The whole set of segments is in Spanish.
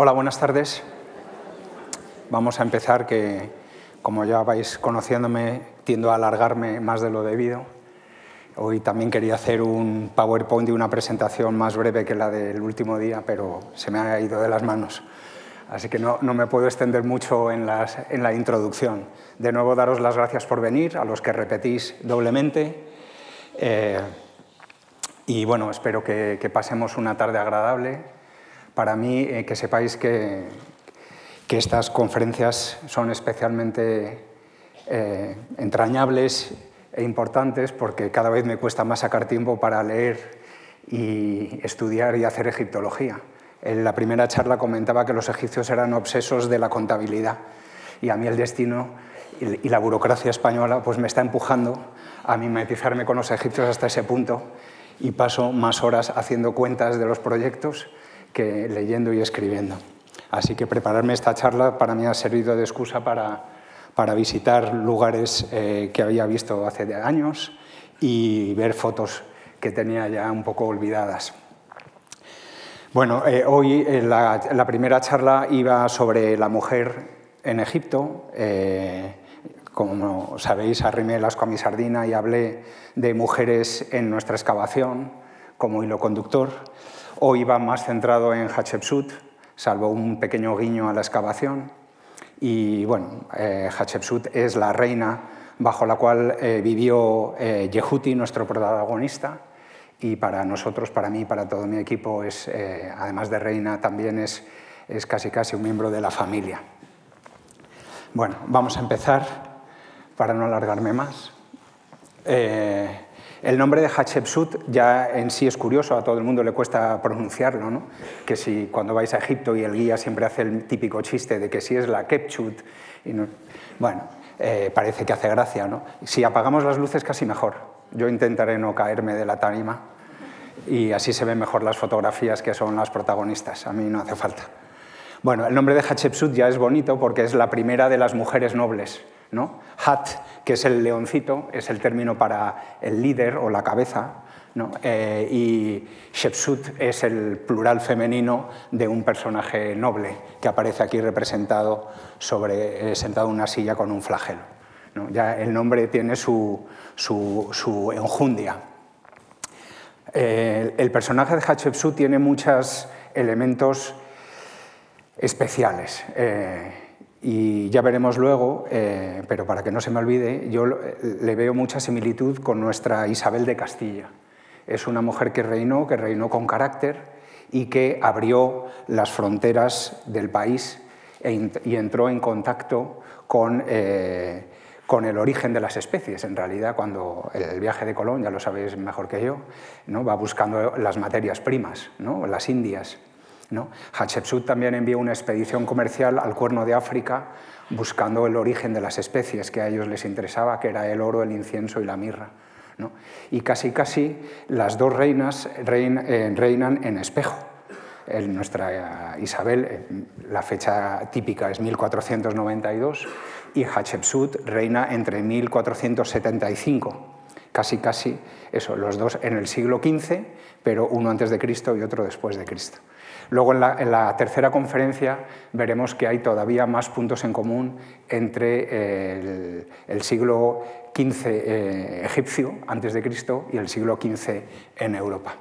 Hola, buenas tardes. Vamos a empezar que, como ya vais conociéndome, tiendo a alargarme más de lo debido. Hoy también quería hacer un PowerPoint y una presentación más breve que la del último día, pero se me ha ido de las manos. Así que no, no me puedo extender mucho en, las, en, la introducción. De nuevo, daros las gracias por venir, a los que repetís doblemente. Eh, y bueno, espero que, que, pasemos una tarde agradable. Para mí, eh, que sepáis que, que, estas conferencias son especialmente eh, entrañables e importantes porque cada vez me cuesta más sacar tiempo para leer y estudiar y hacer egiptología. En la primera charla comentaba que los egipcios eran obsesos de la contabilidad y a mí el destino y la burocracia española pues me está empujando a mimetizarme con los egipcios hasta ese punto y paso más horas haciendo cuentas de los proyectos que leyendo y escribiendo. Así que prepararme esta charla para mí ha servido de excusa para, para visitar lugares eh, que había visto hace años y ver fotos que tenía ya un poco olvidadas. Bueno, eh, hoy eh, la, la, primera charla iba sobre la mujer en Egipto. Eh, como sabéis, arrimé el asco a mi sardina y hablé de mujeres en nuestra excavación como hilo conductor. Hoy va más centrado en Hatshepsut, salvo un pequeño guiño a la excavación. Y bueno, eh, Hatshepsut es la reina bajo la cual eh, vivió eh, Yehuti, nuestro protagonista, y para nosotros, para mí, para todo mi equipo, es, eh, además de reina, también es, es, casi casi un miembro de la familia. Bueno, vamos a empezar para no alargarme más. El nombre de Hatshepsut ya en sí es curioso, a todo el mundo le cuesta pronunciarlo, ¿no? que si cuando vais a Egipto y el guía siempre hace el típico chiste de que si es la Kepchut, bueno, eh, parece que hace gracia, ¿no? Si apagamos las luces casi mejor, yo intentaré no caerme de la tarima y así se ven mejor las fotografías que son las protagonistas. A mí no hace falta. Bueno, el nombre de Hatshepsut ya es bonito porque es la primera de las mujeres nobles. ¿No? Hat, que es el leoncito, es el término para el líder o la cabeza, ¿no? eh, y Shepsut es el plural femenino de un personaje noble que aparece aquí representado sobre, eh, sentado en una silla con un flagelo. ¿no? Ya el nombre tiene su, su, su enjundia. Eh, el personaje de Hatshepsut tiene muchos elementos especiales. Eh, y ya veremos luego, eh, pero para que no se me olvide, yo le veo mucha similitud con nuestra Isabel de Castilla. Es una mujer que reinó, que reinó con carácter y que abrió las fronteras del país e, y entró en contacto con, eh, con el origen de las especies. En realidad, cuando el viaje de Colón, ya lo sabéis mejor que yo, ¿no? va buscando las materias primas, ¿no? las indias. Hatshepsut también envió una expedición comercial al Cuerno de África buscando el origen de las especies que a ellos les interesaba, que era el oro, el incienso y la mirra. Y casi casi las dos reinas rein, eh, reinan en espejo. En nuestra Isabel, eh, la fecha típica es 1492 y Hatshepsut reina entre 1475. Casi, casi, eso, los dos en el siglo XV, pero uno antes de Cristo y otro después de Cristo. Luego, en la, tercera conferencia, veremos que hay todavía más puntos en común entre eh, el, siglo XV eh, egipcio, antes de Cristo, y el siglo XV en Europa.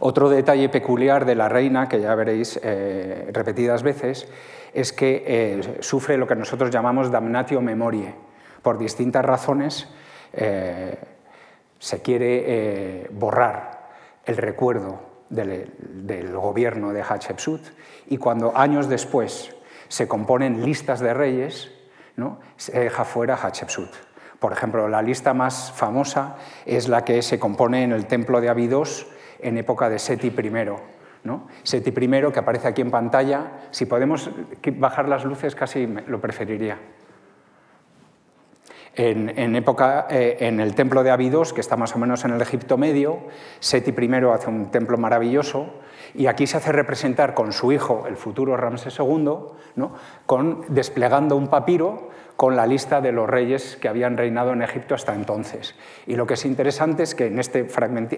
Otro detalle peculiar de la reina, que ya veréis eh, repetidas veces, es que sufre lo que nosotros llamamos damnatio memoriae. Por distintas razones se quiere borrar el recuerdo del, gobierno de Hatshepsut y cuando años después se componen listas de reyes, se deja fuera Hatshepsut. Por ejemplo, la lista más famosa es la que se compone en el templo de Abidos en época de Seti I. ¿no? Seti I, que aparece aquí en pantalla, si podemos bajar las luces casi lo preferiría. En, época, eh, en el templo de Abidos, que está más o menos en el Egipto medio, Seti I hace un templo maravilloso Y aquí se hace representar con su hijo, el futuro Ramsés II, ¿no? con, desplegando un papiro con la lista de los reyes que habían reinado en Egipto hasta entonces. Y lo que es interesante es que en este,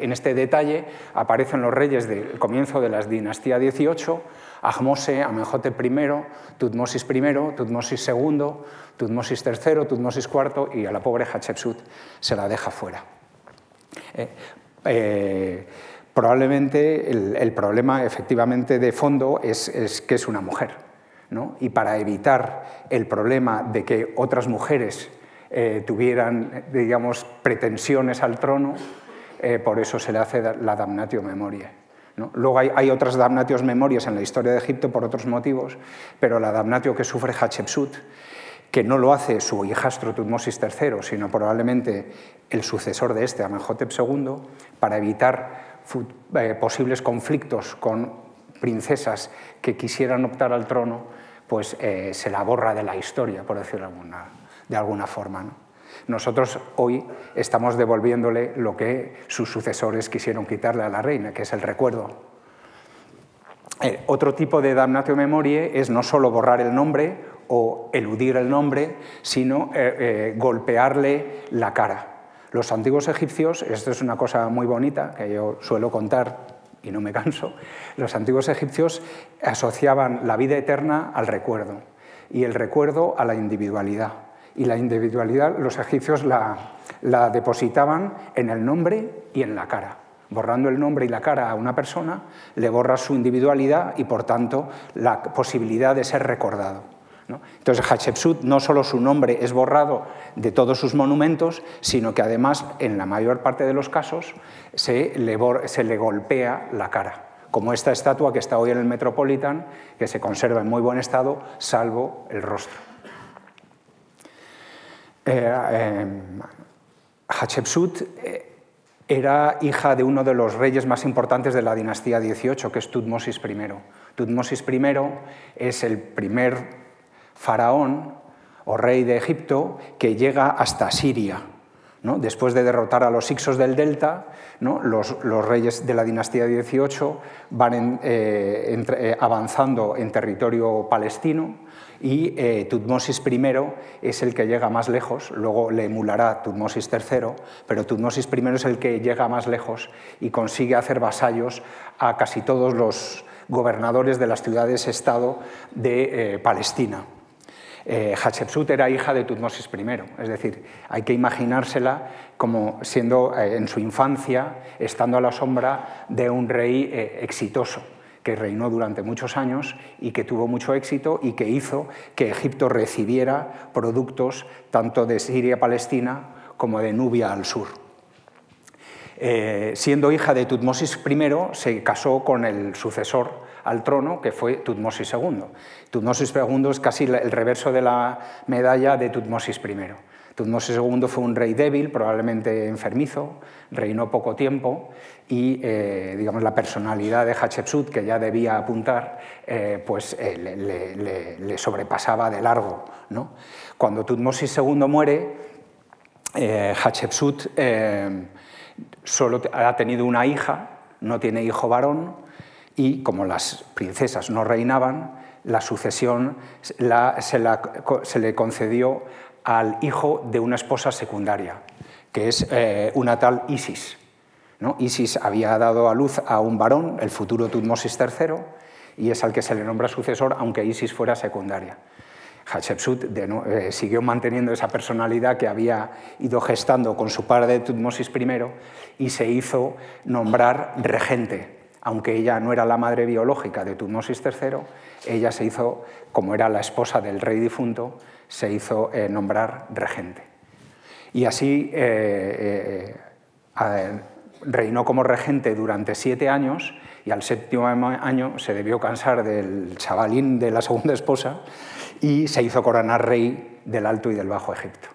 en este detalle aparecen los reyes del comienzo de la dinastía XVIII, Ahmose, Amenhotep I, Tutmosis I, Tutmosis II, Tutmosis III, Tutmosis IV y a la pobre Hatshepsut se la deja fuera. Eh, eh, probablemente el, problema efectivamente de fondo es, que es una mujer. Y para evitar el problema de que otras mujeres eh, tuvieran, digamos, pretensiones al trono, por eso se le hace la damnatio Luego hay, otras damnatios memorias en la historia de Egipto por otros motivos, pero la damnatio que sufre Hatshepsut, que no lo hace su hijastro Tutmosis III, sino probablemente el sucesor de este, Amenhotep II, para evitar eh, posibles conflictos con princesas que quisieran optar al trono, pues eh, se la borra de la historia, por decirlo de alguna, forma. Nosotros hoy estamos devolviéndole lo que sus sucesores quisieron quitarle a la reina, que es el recuerdo. Eh, otro tipo de damnatio memoriae es no solo borrar el nombre o eludir el nombre, sino eh, eh, golpearle la cara. Los antiguos egipcios, esto es una cosa muy bonita que yo suelo contar y no me canso, los antiguos egipcios asociaban la vida eterna al recuerdo y el recuerdo a la individualidad y la individualidad los egipcios la, depositaban en el nombre y en la cara. Borrando el nombre y la cara a una persona, le borra su individualidad y, por tanto, la posibilidad de ser recordado. Entonces, Hatshepsut no solo su nombre es borrado de todos sus monumentos, sino que además, en la mayor parte de los casos, se le, se le golpea la cara, como esta estatua que está hoy en el Metropolitan, que se conserva en muy buen estado, salvo el rostro. Eh, em, Hatshepsut eh, era hija de uno de los reyes más importantes de la dinastía XVIII, que es Tutmosis I. Tutmosis I es el primer faraón o rey de Egipto que llega hasta Siria. Después de derrotar a los Ixos del Delta, los, reyes de la dinastía XVIII van eh, avanzando en territorio palestino y eh, Tutmosis I es el que llega más lejos, luego le emulará Tutmosis III, pero Tutmosis I es el que llega más lejos y consigue hacer vasallos a casi todos los gobernadores de las ciudades-estado de eh, Palestina. Eh, Hatshepsut era hija de Tutmosis I, es decir, hay que imaginársela como siendo en su infancia, estando a la sombra de un rey exitoso que reinó durante muchos años y que tuvo mucho éxito y que hizo que Egipto recibiera productos tanto de Siria-Palestina como de Nubia al sur. Eh, siendo hija de Tutmosis I, se casó con el sucesor al trono, que fue Tutmosis II. Tutmosis II es casi el reverso de la medalla de Tutmosis I. Tutmosis II fue un rey débil, probablemente enfermizo, reinó poco tiempo y eh, digamos, la personalidad de Hatshepsut, que ya debía apuntar, eh, pues, eh, le, sobrepasaba de largo. Cuando Tutmosis II muere, Hatshepsut solo ha tenido una hija, no tiene hijo varón, y como las princesas no reinaban, la sucesión se le concedió al hijo de una esposa secundaria, que es eh, una tal Isis. ¿no? Isis había dado a luz a un varón, el futuro Tutmosis III, y es al que se le nombra sucesor, aunque Isis fuera secundaria. Hatshepsut eh, siguió manteniendo esa personalidad que había ido gestando con su padre Tutmosis I y se hizo nombrar regente. Aunque ella no era la madre biológica de Tutmosis III, ella se hizo, como era la esposa del rey difunto, se hizo eh, nombrar regente. Y así eh, eh, reinó como regente durante siete años y al séptimo año se debió cansar del chavalín de la segunda esposa y se hizo coronar rey del Alto y del Bajo Egipto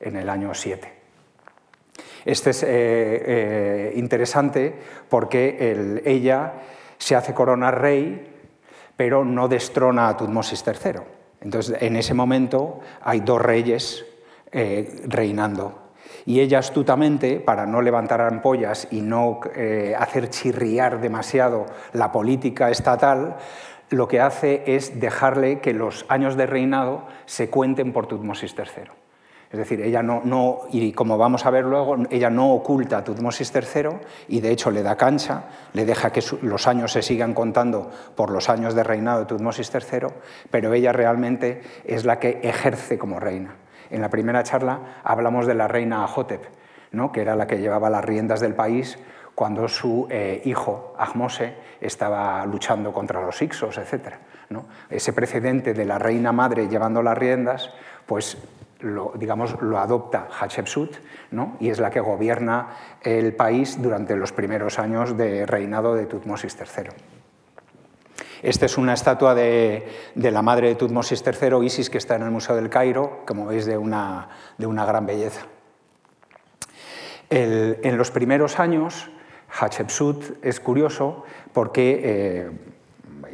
en el año 7. Este es interesante porque ella se hace coronar rey, pero no destrona a Tutmosis III. Entonces, en ese momento hay dos reyes eh, reinando. Y ella astutamente, para no levantar ampollas y no eh, hacer chirriar demasiado la política estatal, lo que hace es dejarle que los años de reinado se cuenten por Tutmosis III. Es decir, ella no, y como vamos a ver luego, ella no oculta a Tutmosis III y de hecho le da cancha, le deja que los años se sigan contando por los años de reinado de Tutmosis III, pero ella realmente es la que ejerce como reina. En la primera charla hablamos de la reina Ahotep, ¿no? que era la que llevaba las riendas del país cuando su eh, hijo Ahmose estaba luchando contra los Ixos, etc. ¿no? Ese precedente de la reina madre llevando las riendas, pues lo, digamos, lo adopta Hatshepsut ¿no? y es la que gobierna el país durante los primeros años de reinado de Tutmosis III. Esta es una estatua de, la madre de Tutmosis III, Isis, que está en el Museo del Cairo, como veis, de una, de una gran belleza. en los primeros años, Hatshepsut es curioso porque, eh,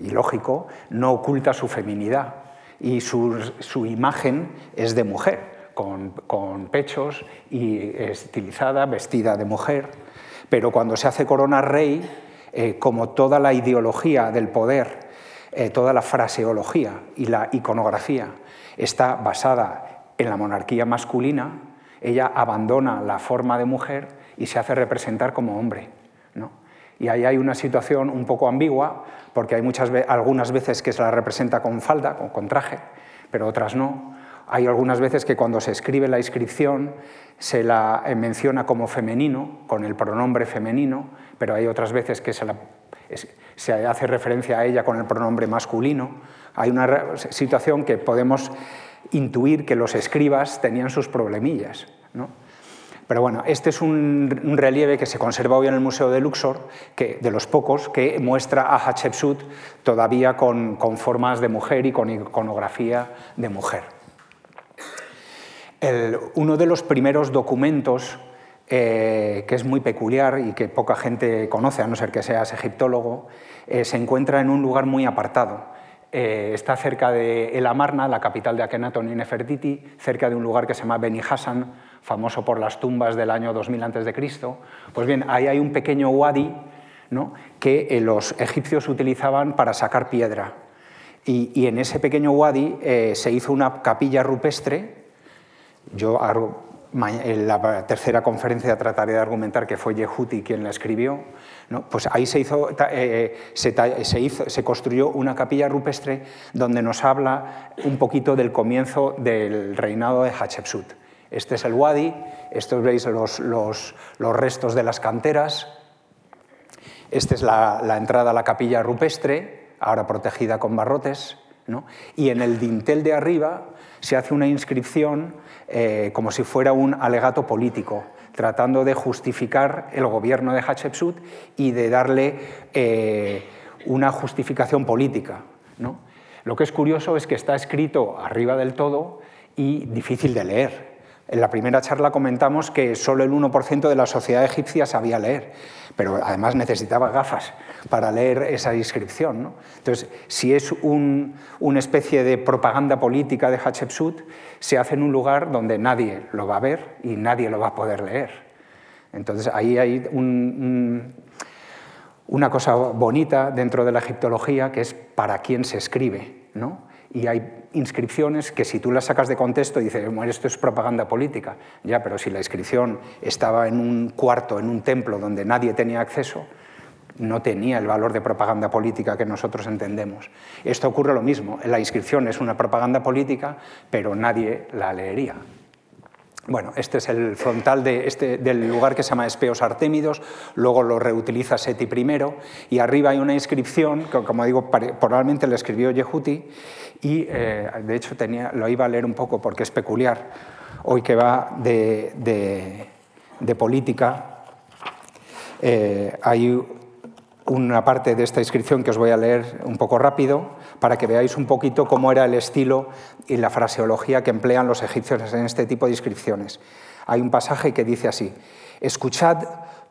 y lógico, no oculta su feminidad y su, imagen es de mujer, con, pechos y estilizada, vestida de mujer. Pero cuando se hace corona rey, eh, como toda la ideología del poder, eh, toda la fraseología y la iconografía está basada en la monarquía masculina, ella abandona la forma de mujer y se hace representar como hombre. ¿no? Y ahí hay una situación un poco ambigua, porque hay muchas, algunas veces que se la representa con falda, con, traje, pero otras no. Hay algunas veces que cuando se escribe la inscripción se la eh, menciona como femenino, con el pronombre femenino, pero hay otras veces que se, se hace referencia a ella con el pronombre masculino. Hay una situación que podemos intuir que los escribas tenían sus problemillas. ¿no? Pero bueno, este es un, relieve que se conserva hoy en el Museo de Luxor, que, de los pocos, que muestra a Hatshepsut todavía con, formas de mujer y con iconografía de mujer. uno de los primeros documentos eh, que es muy peculiar y que poca gente conoce, a no ser que seas egiptólogo, eh, se encuentra en un lugar muy apartado. Eh, está cerca de El Amarna, la capital de Akenaton y Nefertiti, cerca de un lugar que se llama Beni Hassan, famoso por las tumbas del año 2000 a.C., pues bien, ahí hay un pequeño wadi ¿no? que eh, los egipcios utilizaban para sacar piedra. Y, en ese pequeño wadi eh, se hizo una capilla rupestre. Yo en la tercera conferencia trataré de argumentar que fue Yehuti quien la escribió. ¿no? Pues ahí se, eh, se, hizo, se construyó una capilla rupestre donde nos habla un poquito del comienzo del reinado de Hatshepsut. Este es el wadi, estos veis los, restos de las canteras. Esta es la, entrada a la capilla rupestre, ahora protegida con barrotes. Y en el dintel de arriba se hace una inscripción eh, como si fuera un alegato político, tratando de justificar el gobierno de Hatshepsut y de darle eh, una justificación política. Lo que es curioso es que está escrito arriba del todo y difícil de leer. En la primera charla comentamos que solo el 1% de la sociedad egipcia sabía leer, pero además necesitaba gafas para leer esa inscripción. Entonces, si es una especie de propaganda política de Hatshepsut, se hace en un lugar donde nadie lo va a ver y nadie lo va a poder leer. Entonces, ahí hay una cosa bonita dentro de la egiptología que es para quién se escribe. ¿no? y hay inscripciones que si tú las sacas de contexto dices, bueno, esto es propaganda política. Ya, pero si la inscripción estaba en un cuarto, en un templo donde nadie tenía acceso, no tenía el valor de propaganda política que nosotros entendemos. Esto ocurre lo mismo. La inscripción es una propaganda política, pero nadie la leería. Bueno, este es el frontal de este, del lugar que se llama Espeos Artémidos, luego lo reutiliza Seti I, y arriba hay una inscripción que, como digo, probablemente la escribió Yehuti, y eh, de hecho lo iba a leer un poco porque es peculiar, hoy que va de, política, eh, hay una parte de esta inscripción que os voy a leer un poco rápido para que veáis un poquito cómo era el estilo y la fraseología que emplean los egipcios en este tipo de inscripciones. Hay un pasaje que dice así, escuchad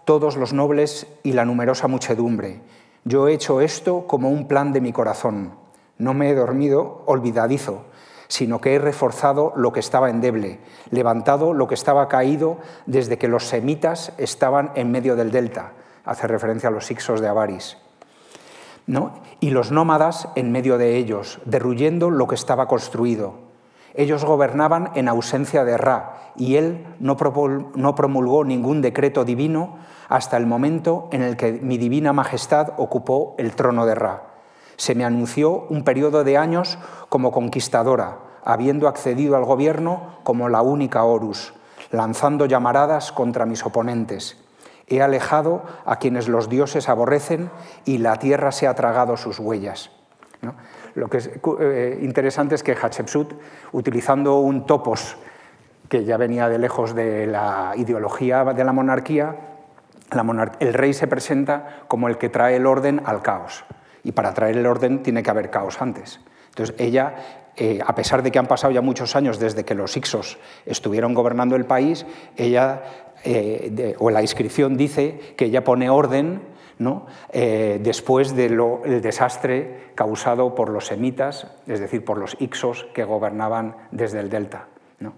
todos los nobles y la numerosa muchedumbre, yo he hecho esto como un plan de mi corazón, no me he dormido olvidadizo, sino que he reforzado lo que estaba endeble, levantado lo que estaba caído desde que los semitas estaban en medio del delta, hace referencia a los Ixos de Avaris, ¿no? y los nómadas en medio de ellos, derruyendo lo que estaba construido. Ellos gobernaban en ausencia de Ra, y él no promulgó ningún decreto divino hasta el momento en el que mi divina majestad ocupó el trono de Ra. Se me anunció un periodo de años como conquistadora, habiendo accedido al gobierno como la única Horus, lanzando llamaradas contra mis oponentes. He alejado a quienes los dioses aborrecen y la tierra se ha tragado sus huellas. Lo que es eh, interesante es que Hatshepsut, utilizando un topos que ya venía de lejos de la ideología de la monarquía, el rey se presenta como el que trae el orden al caos. Y para traer el orden tiene que haber caos antes. Entonces ella, eh, a pesar de que han pasado ya muchos años desde que los Ixos estuvieron gobernando el país, ella, eh, o la inscripción dice que ella pone orden ¿no? Eh, después del desastre causado por los semitas, es decir, por los Ixos que gobernaban desde el delta. ¿no?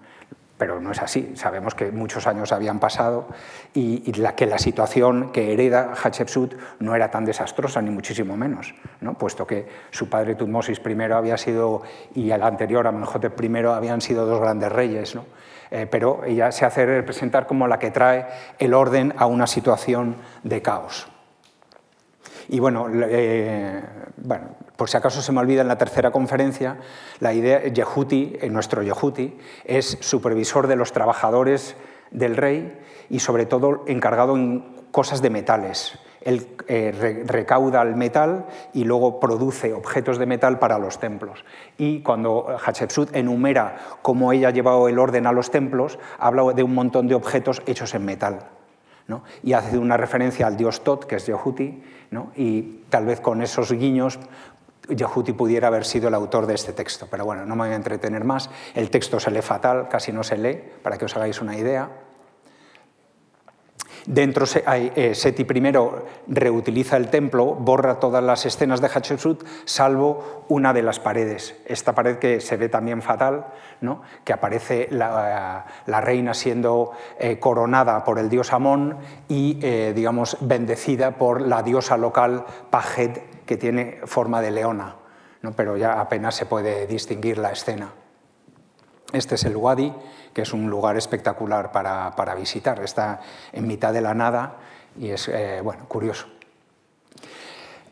Pero no es así. Sabemos que muchos años habían pasado y, que la situación que hereda Hatshepsut no era tan desastrosa, ni muchísimo menos, ¿no? puesto que su padre Tutmosis I había sido, y el anterior Amenhotep I habían sido dos grandes reyes. ¿no? Eh, pero ella se hace representar como la que trae el orden a una situación de caos. Y bueno, eh, bueno, por si acaso se me olvida en la tercera conferencia, la idea, Yehuti, eh, nuestro Yehuti, es supervisor de los trabajadores del rey y sobre todo encargado en cosas de metales. Él eh, recauda el metal y luego produce objetos de metal para los templos. Y cuando Hatshepsut enumera cómo ella ha llevado el orden a los templos, habla de un montón de objetos hechos en metal. Y hace una referencia al dios Tot, que es Yehuti, y tal vez con esos guiños Yehuti pudiera haber sido el autor de este texto. Pero bueno, no me voy a entretener más. El texto se lee fatal, casi no se lee, para que os hagáis una idea. Dentro eh, Seti I reutiliza el templo, borra todas las escenas de Hatshepsut, salvo una de las paredes. Esta pared que se ve también fatal, ¿no? que aparece la, reina siendo eh, coronada por el dios Amón y, eh, digamos, bendecida por la diosa local Pajet, que tiene forma de leona, ¿no? pero ya apenas se puede distinguir la escena. Este es el Wadi, que es un lugar espectacular para, visitar. Está en mitad de la nada y es eh, bueno, curioso.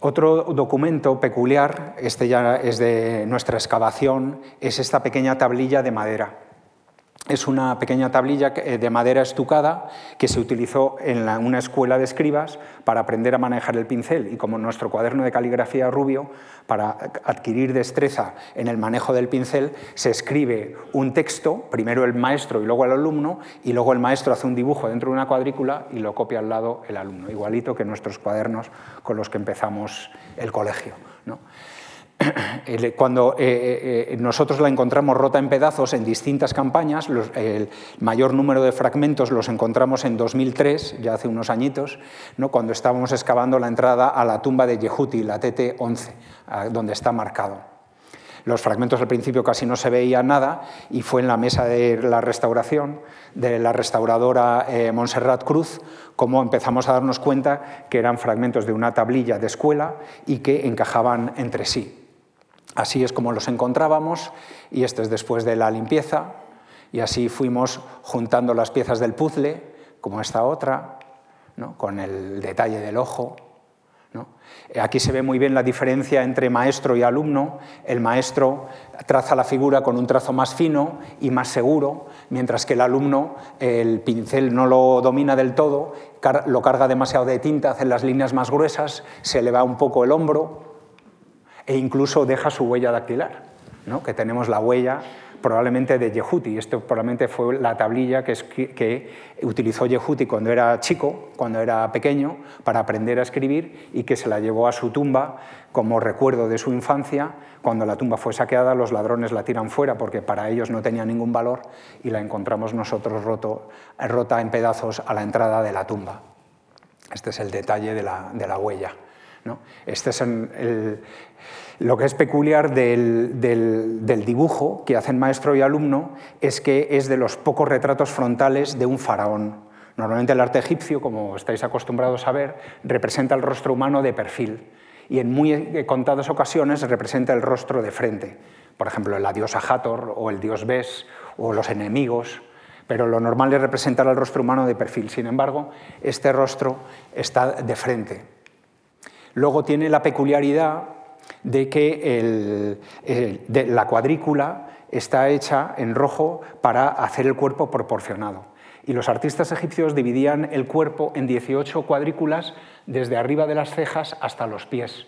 Otro documento peculiar, este ya es de nuestra excavación, es esta pequeña tablilla de madera es una pequeña tablilla eh, de madera estucada que se utilizó en una escuela de escribas para aprender a manejar el pincel y como nuestro cuaderno de caligrafía rubio, para adquirir destreza en el manejo del pincel, se escribe un texto, primero el maestro y luego el alumno, y luego el maestro hace un dibujo dentro de una cuadrícula y lo copia al lado el alumno, igualito que nuestros cuadernos con los que empezamos el colegio. Cuando eh, eh, eh, nosotros la encontramos rota en pedazos en distintas campañas, el mayor número de fragmentos los encontramos en 2003, ya hace unos añitos, ¿no? cuando estábamos excavando la entrada a la tumba de Yehuti, la TT-11, donde está marcado. Los fragmentos al principio casi no se veía nada y fue en la mesa de la restauración de la restauradora Montserrat Cruz como empezamos a darnos cuenta que eran fragmentos de una tablilla de escuela y que encajaban entre sí. Así es como los encontrábamos y esto es después de la limpieza y así fuimos juntando las piezas del puzzle, como esta otra, con el detalle del ojo. Aquí se ve muy bien la diferencia entre maestro y alumno. El maestro traza la figura con un trazo más fino y más seguro, mientras que el alumno el pincel no lo domina del todo, lo carga demasiado de tinta, hace las líneas más gruesas, se le va un poco el hombro, e incluso deja su huella dactilar, ¿no? que tenemos la huella probablemente de Yehuti. Esto probablemente fue la tablilla que, utilizó Yehuti cuando era chico, cuando era pequeño, para aprender a escribir y que se la llevó a su tumba como recuerdo de su infancia. Cuando la tumba fue saqueada, los ladrones la tiran fuera porque para ellos no tenía ningún valor y la encontramos nosotros roto, rota en pedazos a la entrada de la tumba. Este es el detalle de la, de la huella. Este es el, Lo que es peculiar del, del, dibujo que hacen maestro y alumno es que es de los pocos retratos frontales de un faraón. Normalmente el arte egipcio, como estáis acostumbrados a ver, representa el rostro humano de perfil y en muy contadas ocasiones representa el rostro de frente. Por ejemplo, la diosa Hathor o el dios Bes o los enemigos pero lo normal es representar al rostro humano de perfil. Sin embargo, este rostro está de frente. Luego tiene la peculiaridad de que la cuadrícula está hecha en rojo para hacer el cuerpo proporcionado. Y los artistas egipcios dividían el cuerpo en 18 cuadrículas desde arriba de las cejas hasta los pies.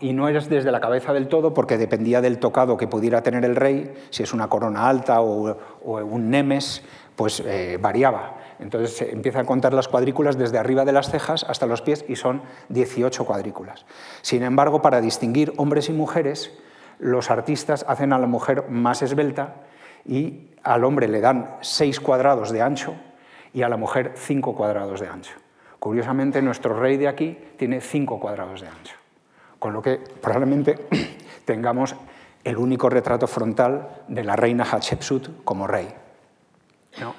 Y no es desde la cabeza del todo porque dependía del tocado que pudiera tener el rey, si es una corona alta o, un nemes, pues eh, variaba. Entonces se empieza a contar las cuadrículas desde arriba de las cejas hasta los pies y son 18 cuadrículas. Sin embargo, para distinguir hombres y mujeres, los artistas hacen a la mujer más esbelta y al hombre le dan 6 cuadrados de ancho y a la mujer 5 cuadrados de ancho. Curiosamente, nuestro rey de aquí tiene 5 cuadrados de ancho, con lo que probablemente tengamos el único retrato frontal de la reina Hatshepsut como rey.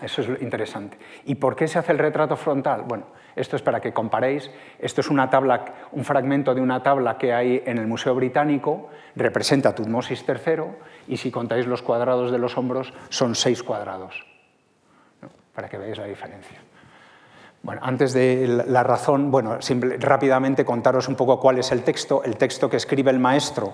Eso es interesante. ¿Y por qué se hace el retrato frontal? Bueno, esto es para que comparéis. Esto es una tabla, un fragmento de una tabla que hay en el Museo Británico, representa Tutmosis III, y si contáis los cuadrados de los hombros, son seis cuadrados. Para que veáis la diferencia. Bueno, antes de la razón, bueno, rápidamente contaros un poco cuál es el texto. El texto que escribe el maestro,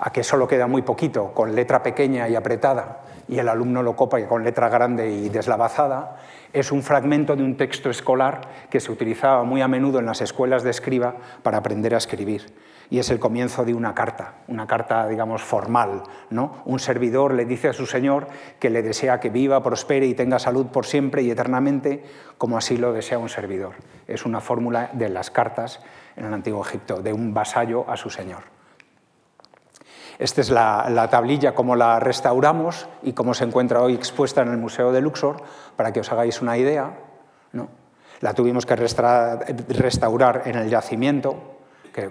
a que solo queda muy poquito, con letra pequeña y apretada, y el alumno lo copa con letra grande y deslavazada, es un fragmento de un texto escolar que se utilizaba muy a menudo en las escuelas de escriba para aprender a escribir. Y es el comienzo de una carta, una carta, digamos, formal. ¿no? Un servidor le dice a su señor que le desea que viva, prospere y tenga salud por siempre y eternamente, como así lo desea un servidor. Es una fórmula de las cartas en el antiguo Egipto, de un vasallo a su señor. Esta es la, tablilla, como la restauramos y cómo se encuentra hoy expuesta en el Museo de Luxor, para que os hagáis una idea. ¿no? La tuvimos que restaurar en el yacimiento,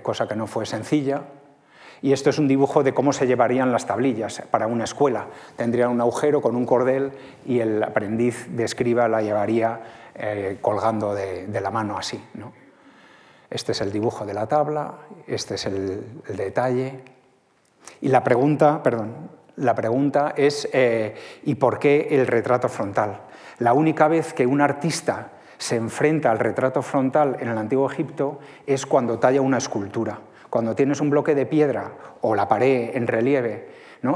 cosa que no fue sencilla. Y esto es un dibujo de cómo se llevarían las tablillas para una escuela. Tendría un agujero con un cordel y el aprendiz de escriba la llevaría eh, colgando de, la mano así. ¿no? Este es el dibujo de la tabla, este es el detalle. Y la pregunta, perdón, la pregunta es eh, ¿y por qué el retrato frontal? La única vez que un artista se enfrenta al retrato frontal en el antiguo Egipto es cuando talla una escultura. Cuando tienes un bloque de piedra o la pared en relieve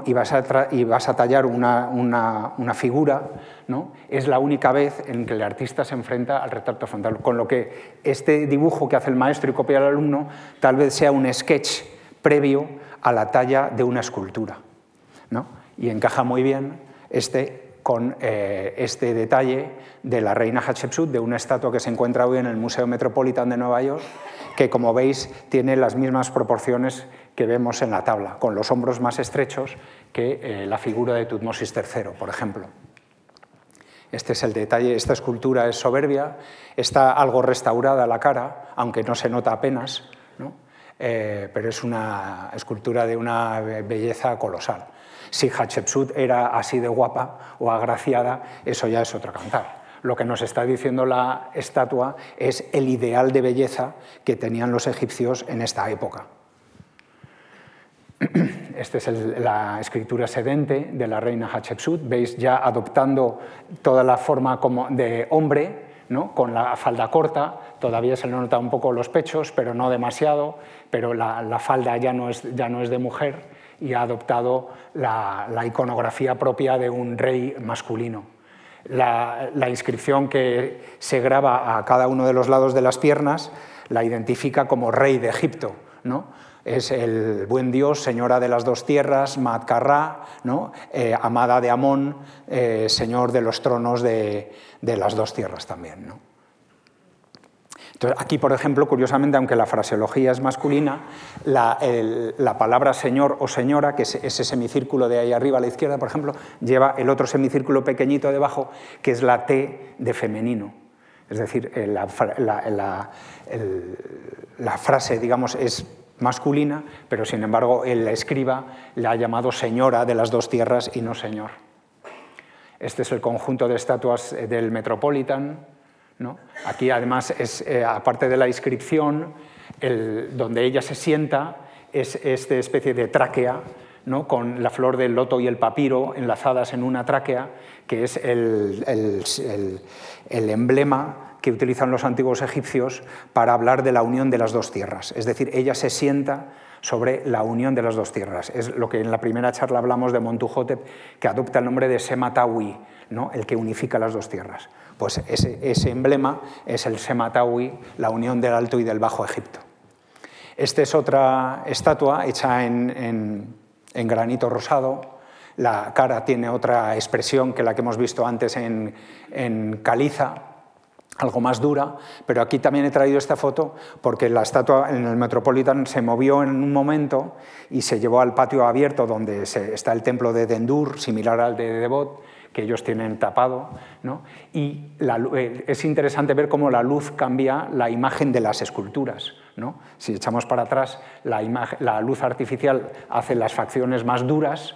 y, vas a y, vas a tallar una, una, figura, ¿no? es la única vez en que el artista se enfrenta al retrato frontal. Con lo que este dibujo que hace el maestro y copia el alumno tal vez sea un sketch previo a la talla de una escultura. ¿no? Y encaja muy bien este con eh, este detalle de la reina Hatshepsut, de una estatua que se encuentra hoy en el Museo Metropolitan de Nueva York, que como veis tiene las mismas proporciones que vemos en la tabla, con los hombros más estrechos que eh, la figura de Tutmosis III, por ejemplo. Este es el detalle, esta escultura es soberbia, está algo restaurada la cara, aunque no se nota apenas, ¿no? Eh, pero es una escultura de una belleza colosal. Si Hatshepsut era así de guapa o agraciada, eso ya es otro cantar. Lo que nos está diciendo la estatua es el ideal de belleza que tenían los egipcios en esta época. Esta es la escritura sedente de la reina Hatshepsut. Veis ya adoptando toda la forma como de hombre, con la falda corta, todavía se le nota un poco los pechos, pero no demasiado, pero la, falda ya no, es, ya no es de mujer y ha adoptado la, iconografía propia de un rey masculino. La, inscripción que se graba a cada uno de los lados de las piernas la identifica como rey de Egipto. ¿no? Es el buen Dios, señora de las dos tierras, Matkarra, ¿no? Eh, amada de Amón, eh, señor de los tronos de, de las dos tierras también. ¿no? aquí, por ejemplo, curiosamente, aunque la fraseología es masculina, la, palabra señor o señora, que es ese semicírculo de ahí arriba a la izquierda, por ejemplo, lleva el otro semicírculo pequeñito debajo, que es la T de femenino. Es decir, eh, la, frase, digamos, es masculina, pero sin embargo el escriba le ha llamado señora de las dos tierras y no señor. Este es el conjunto de estatuas del Metropolitan. ¿no? Aquí además, es, eh, aparte de la inscripción, donde ella se sienta es esta especie de tráquea ¿no? con la flor del loto y el papiro enlazadas en una tráquea, que es el, el emblema que utilizan los antiguos egipcios para hablar de la unión de las dos tierras. Es decir, ella se sienta sobre la unión de las dos tierras. Es lo que en la primera charla hablamos de Montuhotep, que adopta el nombre de Sematawi, ¿no? el que unifica las dos tierras. Pues ese, emblema es el Sematawi, la unión del Alto y del Bajo Egipto. Esta es otra estatua hecha en, granito rosado. La cara tiene otra expresión que la que hemos visto antes en, en caliza, algo más dura, pero aquí también he traído esta foto porque la estatua en el Metropolitan se movió en un momento y se llevó al patio abierto donde está el templo de Dendur, similar al de Devot, que ellos tienen tapado. Y eh, es interesante ver cómo la luz cambia la imagen de las esculturas. Si echamos para atrás, la, luz artificial hace las facciones más duras.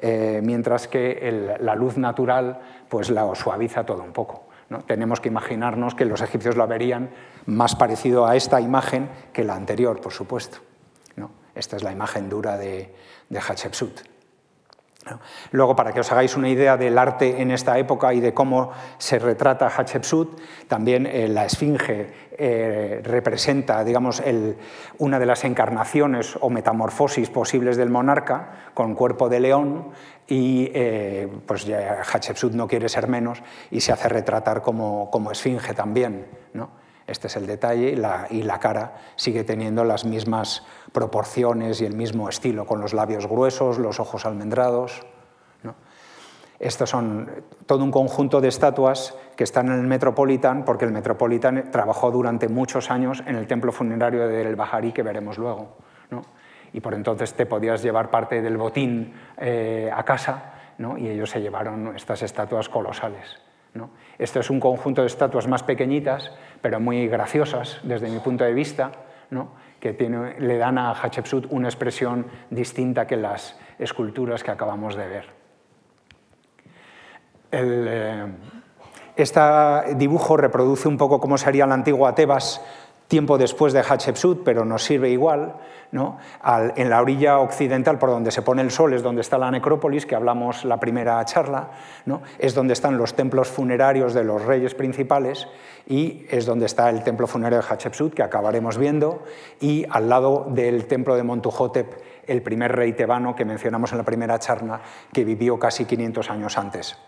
Eh, mientras que la luz natural pues, la suaviza todo un poco. Tenemos que imaginarnos que los egipcios la verían más parecido a esta imagen que la anterior, por supuesto. Esta es la imagen dura de, de Hatshepsut. Luego, para que os hagáis una idea del arte en esta época y de cómo se retrata Hatshepsut, también eh, la esfinge eh, representa digamos, una de las encarnaciones o metamorfosis posibles del monarca con cuerpo de león y eh, pues ya Hatshepsut no quiere ser menos y se hace retratar como, como esfinge también. ¿no? Este es el detalle y la, y la, cara sigue teniendo las mismas proporciones y el mismo estilo, con los labios gruesos, los ojos almendrados. ¿no? Estos son todo un conjunto de estatuas que están en el Metropolitan, porque el Metropolitan trabajó durante muchos años en el templo funerario del Bajarí, que veremos luego. Y por entonces te podías llevar parte del botín eh, a casa, y ellos se llevaron estas estatuas colosales. Esto es un conjunto de estatuas más pequeñitas, pero muy graciosas desde mi punto de vista, que le dan a Hatshepsut una expresión distinta que las esculturas que acabamos de ver. Este dibujo reproduce un poco cómo sería la antigua Tebas tiempo después de Hatshepsut, pero nos sirve igual. ¿no? en la orilla occidental, por donde se pone el sol, es donde está la necrópolis, que hablamos la primera charla, ¿no? es donde están los templos funerarios de los reyes principales y es donde está el templo funerario de Hatshepsut, que acabaremos viendo, y al lado del templo de Montuhotep, el primer rey tebano que mencionamos en la primera charla, que vivió casi 500 años antes.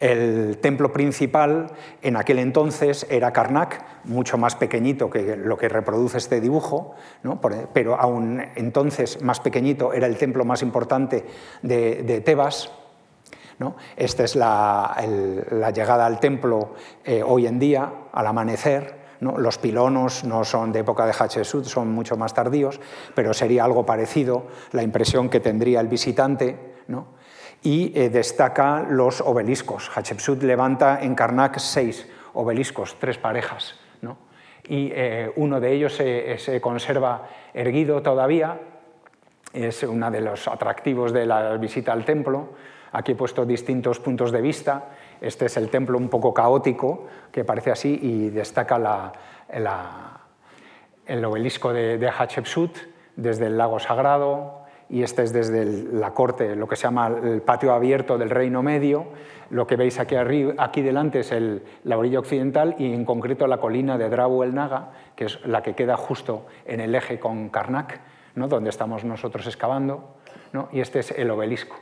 El templo principal en aquel entonces era Karnak, mucho más pequeñito que lo que reproduce este dibujo, pero aún entonces más pequeñito era el templo más importante de, Tebas. Esta es la, llegada al templo eh, hoy en día, al amanecer. Los pilonos no son de época de Hatshepsut, son mucho más tardíos, pero sería algo parecido la impresión que tendría el visitante. ¿no? Y eh, destaca los obeliscos. Hatshepsut levanta en Karnak seis obeliscos, tres parejas, y eh, uno de ellos se, conserva erguido todavía, es uno de los atractivos de la visita al templo. Aquí he puesto distintos puntos de vista. Este es el templo un poco caótico, que parece así, y destaca el obelisco de, de Hatshepsut desde el lago sagrado, y este es desde la corte, lo que se llama el patio abierto del Reino Medio. Lo que veis aquí, arriba, aquí delante es la orilla occidental y en concreto la colina de Drabu el Naga, que es la que queda justo en el eje con Karnak, ¿no? donde estamos nosotros excavando, ¿no? y este es el obelisco.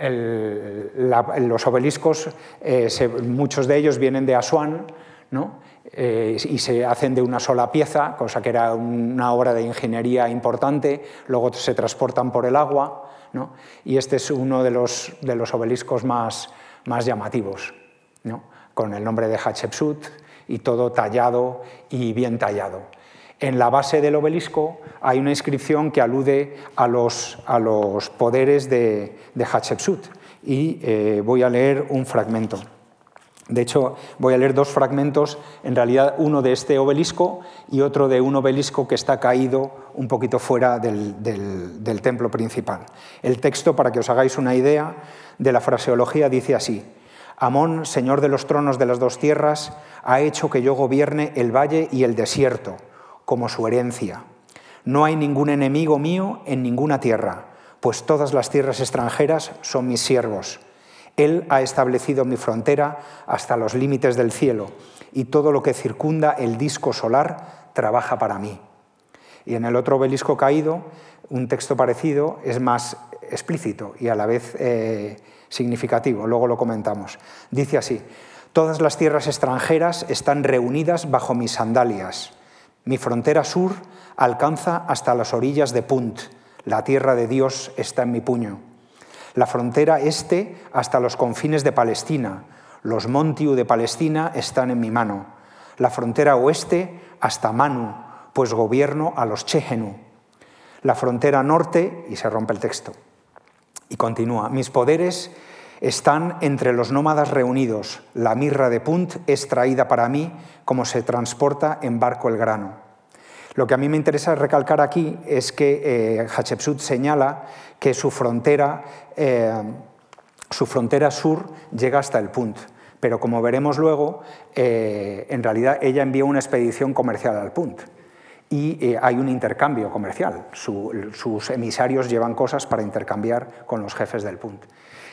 los obeliscos, eh, muchos de ellos vienen de Asuán, ¿no? Eh, y se hacen de una sola pieza, cosa que era una obra de ingeniería importante, luego se transportan por el agua, y este es uno de los, de los obeliscos más, más llamativos, con el nombre de Hatshepsut y todo tallado y bien tallado. En la base del obelisco hay una inscripción que alude a los, a los poderes de, de Hatshepsut y eh, voy a leer un fragmento. De hecho, voy a leer dos fragmentos, en realidad uno de este obelisco y otro de un obelisco que está caído un poquito fuera del, templo principal. El texto, para que os hagáis una idea de la fraseología, dice así, Amón, señor de los tronos de las dos tierras, ha hecho que yo gobierne el valle y el desierto como su herencia. No hay ningún enemigo mío en ninguna tierra, pues todas las tierras extranjeras son mis siervos. Él ha establecido mi frontera hasta los límites del cielo y todo lo que circunda el disco solar trabaja para mí. Y en el otro obelisco caído, un texto parecido es más explícito y a la vez eh, significativo, luego lo comentamos. Dice así, todas las tierras extranjeras están reunidas bajo mis sandalias. Mi frontera sur alcanza hasta las orillas de Punt, la tierra de Dios está en mi puño la frontera este hasta los confines de Palestina. Los Montiu de Palestina están en mi mano. La frontera oeste hasta Manu, pues gobierno a los Chehenu. La frontera norte, y se rompe el texto. Y continúa, mis poderes están entre los nómadas reunidos. La mirra de Punt es traída para mí como se transporta en barco el grano. Lo que a mí me interesa recalcar aquí es que eh, Hatshepsut señala que su frontera, eh, su frontera sur llega hasta el Punt. Pero como veremos luego, eh, en realidad ella envió una expedición comercial al Punt y eh, hay un intercambio comercial. sus emisarios llevan cosas para intercambiar con los jefes del Punt.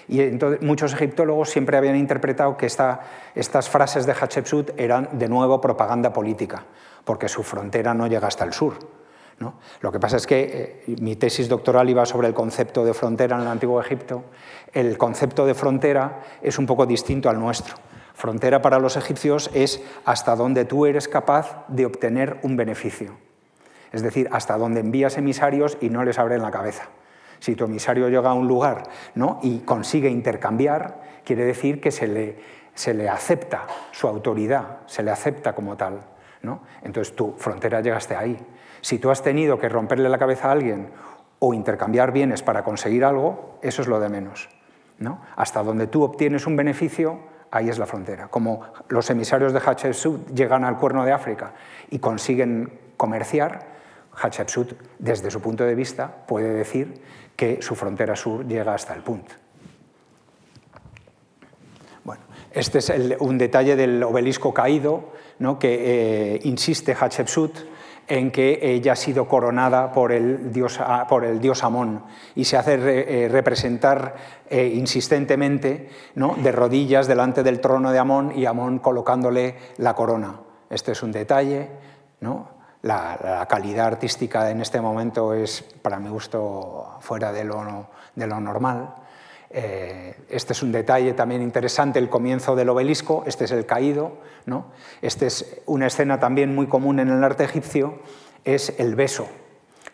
Y entonces, muchos egiptólogos siempre habían interpretado que estas frases de Hatshepsut eran de nuevo propaganda política, porque su frontera no llega hasta el sur. Lo que pasa es que eh, mi tesis doctoral iba sobre el concepto de frontera en el Antiguo Egipto. El concepto de frontera es un poco distinto al nuestro. Frontera para los egipcios es hasta donde tú eres capaz de obtener un beneficio. Es decir, hasta donde envías emisarios y no les abren la cabeza. Si tu emisario llega a un lugar y consigue intercambiar, quiere decir que se le, se le acepta su autoridad, se le acepta como tal. Entonces tu frontera llegaste ahí. Si tú has tenido que romperle la cabeza a alguien o intercambiar bienes para conseguir algo, eso es lo de menos. ¿no? Hasta donde tú obtienes un beneficio, ahí es la frontera. Como los emisarios de Hatshepsut llegan al cuerno de África y consiguen comerciar, Hatshepsut, desde su punto de vista, puede decir que su frontera sur llega hasta el punto. Bueno, este es un detalle del obelisco caído ¿no? que eh, insiste Hatshepsut en que ella ha sido coronada por el dios, por el dios Amón y se hace eh, representar eh, insistentemente de rodillas delante del trono de Amón y Amón colocándole la corona. Este es un detalle. ¿no? La, calidad artística en este momento es, para mi gusto, fuera de lo, de lo normal. Eh, este es un detalle también interesante, el comienzo del obelisco, este es el caído, ¿no? Esta es una escena también muy común en el arte egipcio, es el beso.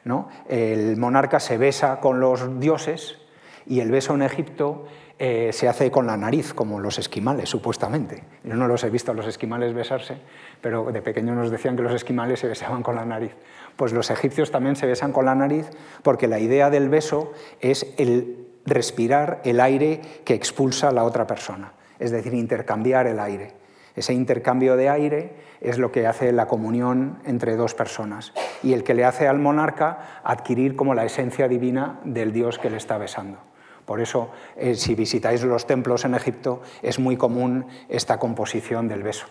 ¿no? El monarca se besa con los dioses y el beso en Egipto eh, se hace con la nariz, como los esquimales, supuestamente. Yo no los he visto a los esquimales besarse, pero de pequeño nos decían que los esquimales se besaban con la nariz. Pues los egipcios también se besan con la nariz porque la idea del beso es el respirar el aire que expulsa la otra persona, es decir, intercambiar el aire. Ese intercambio de aire es lo que hace la comunión entre dos personas y el que le hace al monarca adquirir como la esencia divina del Dios que le está besando. Por eso, eh, si visitáis los templos en Egipto, es muy común esta composición del beso.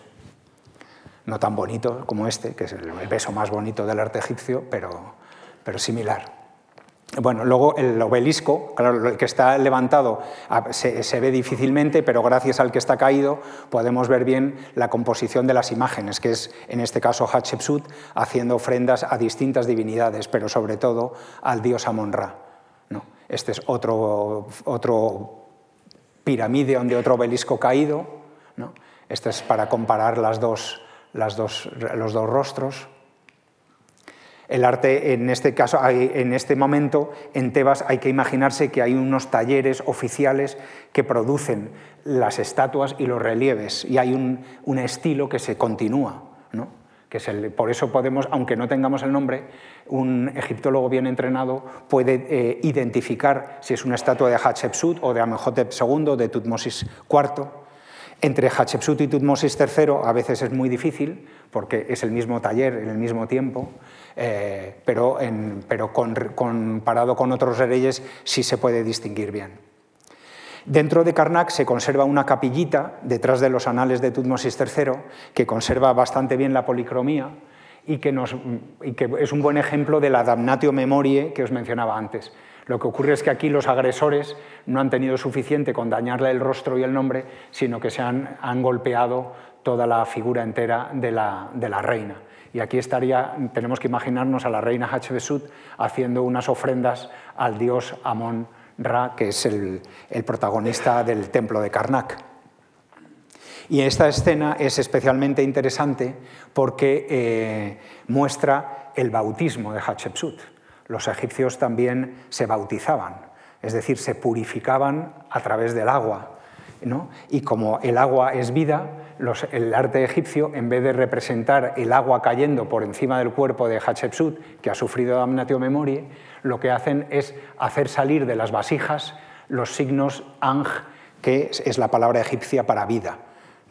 No tan bonito como este, que es el beso más bonito del arte egipcio, pero, pero similar. Bueno, luego el obelisco, claro, el que está levantado ah, se, ve difícilmente, pero gracias al que está caído podemos ver bien la composición de las imágenes, que es en este caso Hatshepsut haciendo ofrendas a distintas divinidades, pero sobre todo al dios Amon-Ra. ¿no? Este es otro, otro pirámide de otro obelisco caído. ¿no? Este es para comparar las dos, las dos, los dos rostros. El arte, en este caso, en este momento, en Tebas hay que imaginarse que hay unos talleres oficiales que producen las estatuas y los relieves, y hay un, estilo que se continúa. ¿no? Que es el, por eso podemos, aunque no tengamos el nombre, un egiptólogo bien entrenado puede eh, identificar si es una estatua de Hatshepsut o de Amenhotep II, de Tutmosis IV. Entre Hatshepsut y Tutmosis III a veces es muy difícil, porque es el mismo taller en el mismo tiempo, eh, pero, comparado con otros reyes sí se puede distinguir bien. Dentro de Karnak se conserva una capillita detrás de los anales de Tutmosis III que conserva bastante bien la policromía y que, es un buen ejemplo de la damnatio memoriae que os mencionaba antes. Lo que ocurre es que aquí los agresores no han tenido suficiente con dañarle el rostro y el nombre, sino que se han, golpeado toda la figura entera de la, reina. Y aquí estaría, tenemos que imaginarnos a la reina Hatshepsut haciendo unas ofrendas al dios Amón Ra, que es el, protagonista del templo de Karnak. Y esta escena es especialmente interesante porque eh, muestra el bautismo de Hatshepsut. Los egipcios también se bautizaban, es decir, se purificaban a través del agua. Y como el agua es vida, el arte egipcio, en vez de representar el agua cayendo por encima del cuerpo de Hatshepsut, que ha sufrido damnatio memoriae, lo que hacen es hacer salir de las vasijas los signos Ang, que es la palabra egipcia para vida.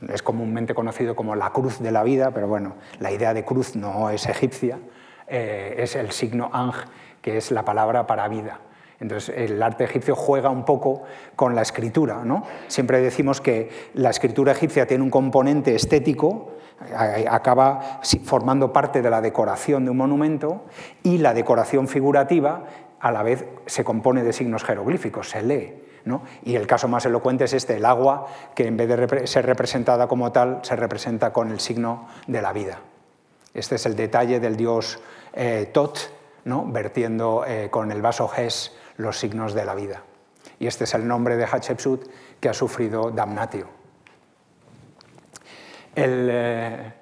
Es comúnmente conocido como la cruz de la vida, pero bueno, la idea de cruz no es egipcia, eh, es el signo Ang, que es la palabra para vida. Entonces, el arte egipcio juega un poco con la escritura. ¿no? Siempre decimos que la escritura egipcia tiene un componente estético, acaba formando parte de la decoración de un monumento, y la decoración figurativa a la vez se compone de signos jeroglíficos, se lee. Y el caso más elocuente es este, el agua, que en vez de ser representada como tal, se representa con el signo de la vida. Este es el detalle del dios eh, Tot, ¿no? vertiendo eh, con el vaso Ges los signos de la vida. Y este es el nombre de Hatshepsut que ha sufrido damnatio. El, eh,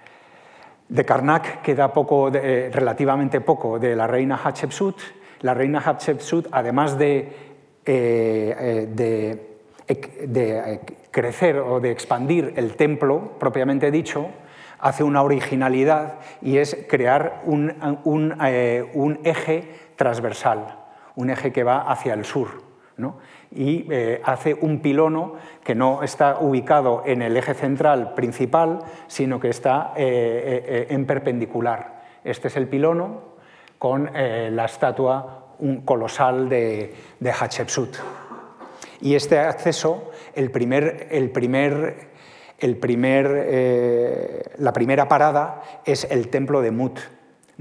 de Karnak queda poco, relativamente poco de la reina Hatshepsut. La reina Hatshepsut, además de eh, eh, de, eh, crecer o de expandir el templo propiamente dicho, hace una originalidad y es crear un, un, eje transversal, un eje que va hacia el sur. Y hace un pilono que no está ubicado en el eje central principal, sino que está en perpendicular. Este es el pilono con la estatua un colosal de, Hatshepsut. Y este acceso, el primer, el primer, el primer, eh, la primera parada es el templo de Mut.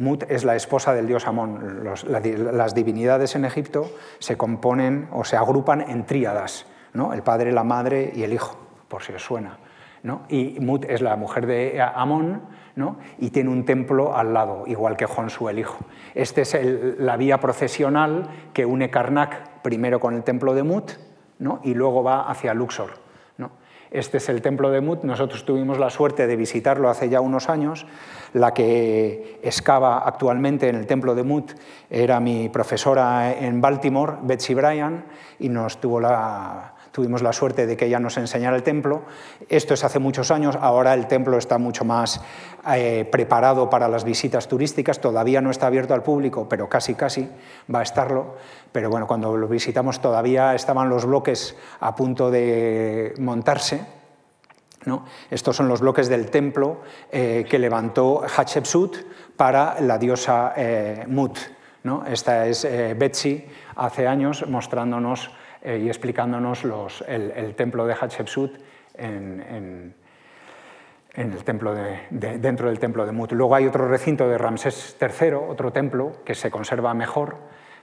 Mut es la esposa del dios Amón. las divinidades en Egipto se componen o se agrupan en tríadas, ¿no? el padre, la madre y el hijo, por si os suena. ¿no? Y Mut es la mujer de Amón, y tiene un templo al lado, igual que Honsu el hijo. Esta es la vía procesional que une Karnak primero con el templo de Mut y luego va hacia Luxor. Este es el templo de Mut, nosotros tuvimos la suerte de visitarlo hace ya unos años. La que excava actualmente en el templo de Mut era mi profesora en Baltimore, Betsy Bryan, y nos tuvo la, tuvimos la suerte de que ella nos enseñara el templo. Esto es hace muchos años, ahora el templo está mucho más eh, preparado para las visitas turísticas, todavía no está abierto al público, pero casi casi va a estarlo. Pero bueno, cuando lo visitamos todavía estaban los bloques a punto de montarse. ¿no? Estos son los bloques del templo eh, que levantó Hatshepsut para la diosa eh, Mut. ¿no? Esta es Betsy hace años mostrándonos eh, y explicándonos el, templo de Hatshepsut en, el templo dentro del templo de Mut. Luego hay otro recinto de Ramsés III, otro templo que se conserva mejor,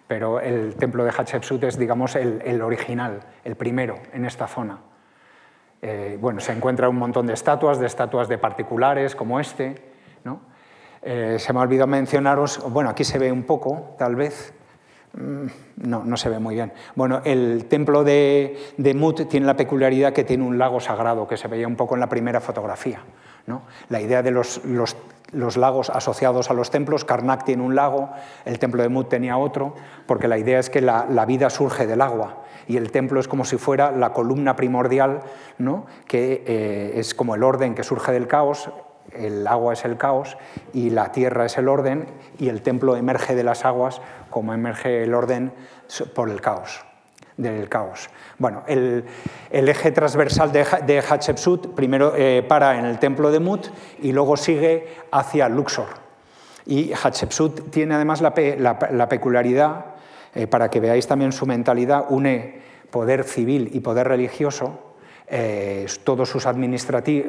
pero el templo de Hatshepsut es, digamos, el, original, el primero en esta zona. Eh, bueno, se encuentra un montón de estatuas, de estatuas de particulares como este. Eh, se me ha olvidado mencionaros, bueno, aquí se ve un poco, tal vez, no, no se ve muy bien. Bueno, el templo de, Mut tiene la peculiaridad que tiene un lago sagrado, que se veía un poco en la primera fotografía. ¿no? La idea de los, lagos asociados a los templos, Karnak tiene un lago, el templo de Mut tenía otro, porque la idea es que la, vida surge del agua y el templo es como si fuera la columna primordial, ¿no? que eh, es como el orden que surge del caos, el agua es el caos y la tierra es el orden y el templo emerge de las aguas como emerge el orden por el caos. del caos. Bueno, el, eje transversal de, Hatshepsut primero eh, para en el templo de Mut y luego sigue hacia Luxor. Y Hatshepsut tiene además la, peculiaridad, eh, para que veáis también su mentalidad, une poder civil y poder religioso eh, todos, sus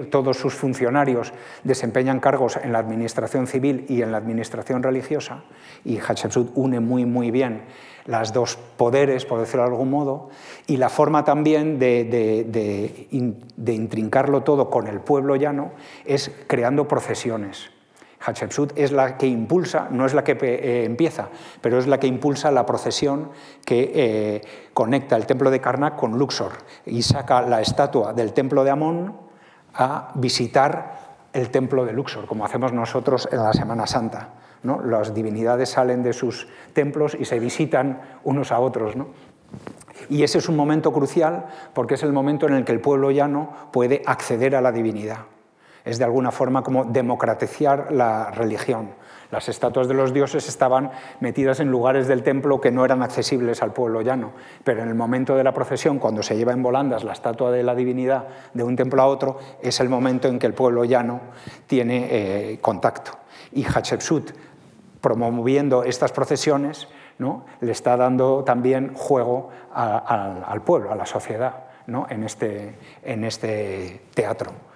todos sus funcionarios desempeñan cargos en la administración civil y en la administración religiosa, y Hatshepsut une muy, muy bien las dos poderes, por decirlo de algún modo, y la forma también de, de intrincarlo todo con el pueblo llano es creando procesiones. Hatshepsut es la que impulsa, no es la que eh, empieza, pero es la que impulsa la procesión que eh, conecta el templo de Karnak con Luxor y saca la estatua del templo de Amón a visitar el templo de Luxor, como hacemos nosotros en la Semana Santa. ¿no? Las divinidades salen de sus templos y se visitan unos a otros. Y ese es un momento crucial porque es el momento en el que el pueblo llano puede acceder a la divinidad es de alguna forma como democratizar la religión. Las estatuas de los dioses estaban metidas en lugares del templo que no eran accesibles al pueblo llano, pero en el momento de la procesión, cuando se lleva en volandas la estatua de la divinidad de un templo a otro, es el momento en que el pueblo llano tiene eh, contacto. Y Hatshepsut, promoviendo estas procesiones, ¿no? le está dando también juego al pueblo, a la sociedad, ¿no? en, este, en este teatro.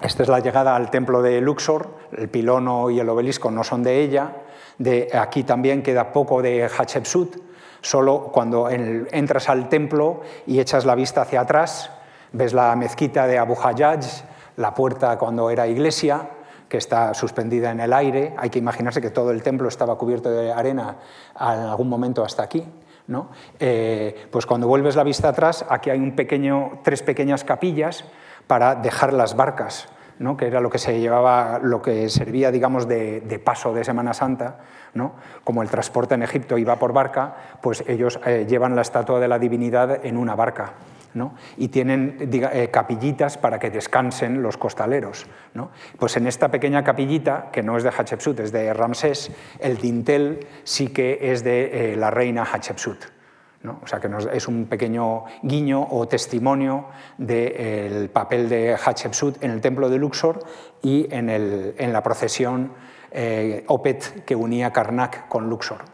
Esta es la llegada al templo de Luxor, el pilono y el obelisco no son de ella, de, aquí también queda poco de Hatshepsut, solo cuando entras al templo y echas la vista hacia atrás, ves la mezquita de Abu Hayyaj, la puerta cuando era iglesia, que está suspendida en el aire, hay que imaginarse que todo el templo estaba cubierto de arena en algún momento hasta aquí. ¿no? Eh, pues cuando vuelves la vista atrás, aquí hay un pequeño, tres pequeñas capillas para dejar las barcas, ¿no? que era lo que se llevaba, lo que servía, digamos, de, paso de Semana Santa, ¿no? como el transporte en Egipto iba por barca, pues ellos eh, llevan la estatua de la divinidad en una barca. ¿no? y tienen eh, capillitas para que descansen los costaleros. ¿no? Pues en esta pequeña capillita, que no es de Hatshepsut, es de Ramsés, el dintel sí que es de eh, la reina Hatshepsut. O sea que es un pequeño guiño o testimonio del papel de Hatshepsut en el templo de Luxor y en, la procesión eh, Opet que unía Karnak con Luxor.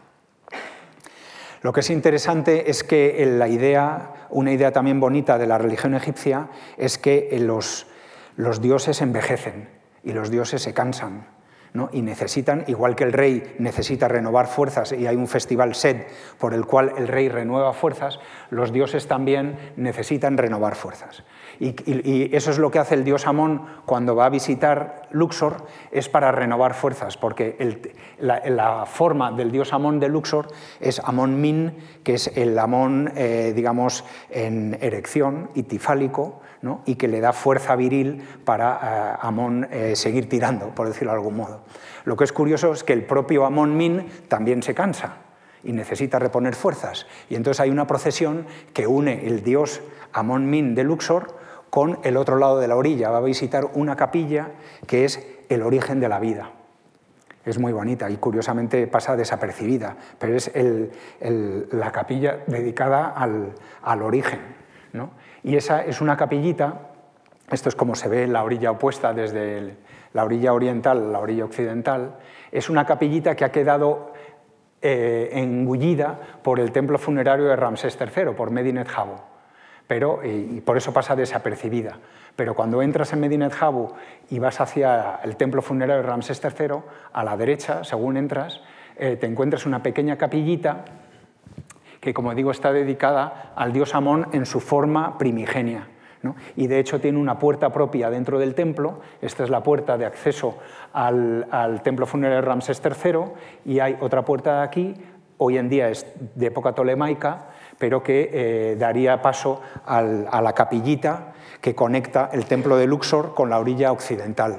Lo que es interesante es que la idea, una idea también bonita de la religión egipcia, es que los dioses envejecen y los dioses se cansan y necesitan, igual que el rey necesita renovar fuerzas y hay un festival Sed por el cual el rey renueva fuerzas, los dioses también necesitan renovar fuerzas. Y, eso es lo que hace el dios Amón cuando va a visitar Luxor, es para renovar fuerzas, porque la, forma del dios Amón de Luxor es Amón Min, que es el Amón, eh, digamos, en erección y tifálico, y que le da fuerza viril para eh, Amón eh, seguir tirando, por decirlo de algún modo. Lo que es curioso es que el propio Amón Min también se cansa y necesita reponer fuerzas. Y entonces hay una procesión que une el dios Amón Min de Luxor con el otro lado de la orilla. Va a visitar una capilla que es el origen de la vida. Es muy bonita y curiosamente pasa desapercibida, pero es la capilla dedicada al origen. Y esa es una capillita, esto es como se ve en la orilla opuesta desde la orilla oriental a la orilla occidental, es una capillita que ha quedado eh, engullida por el templo funerario de Ramsés III, por Medinet Habu. Pero, y por eso pasa desapercibida. Pero cuando entras en Medinet Habu y vas hacia el templo funerario de Ramsés III, a la derecha, según entras, eh, te encuentras una pequeña capillita que como digo está dedicada al dios Amón en su forma primigenia. Y de hecho tiene una puerta propia dentro del templo, esta es la puerta de acceso al, templo funerario de Ramsés III, y hay otra puerta aquí, hoy en día es de época tolemaica, pero que eh, daría paso a la capillita que conecta el templo de Luxor con la orilla occidental.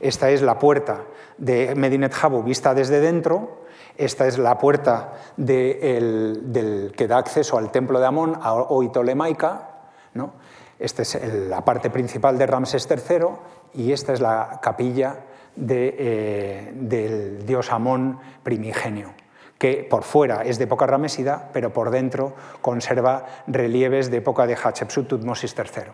Esta es la puerta de Medinet Habu vista desde dentro, esta es la puerta del, que da acceso al templo de Amón, hoy tolemaica. ¿no? Esta es la parte principal de Ramsés III y esta es la capilla eh, del dios Amón primigenio, que por fuera es de época ramésida, pero por dentro conserva relieves de época de Hatshepsut Tutmosis III.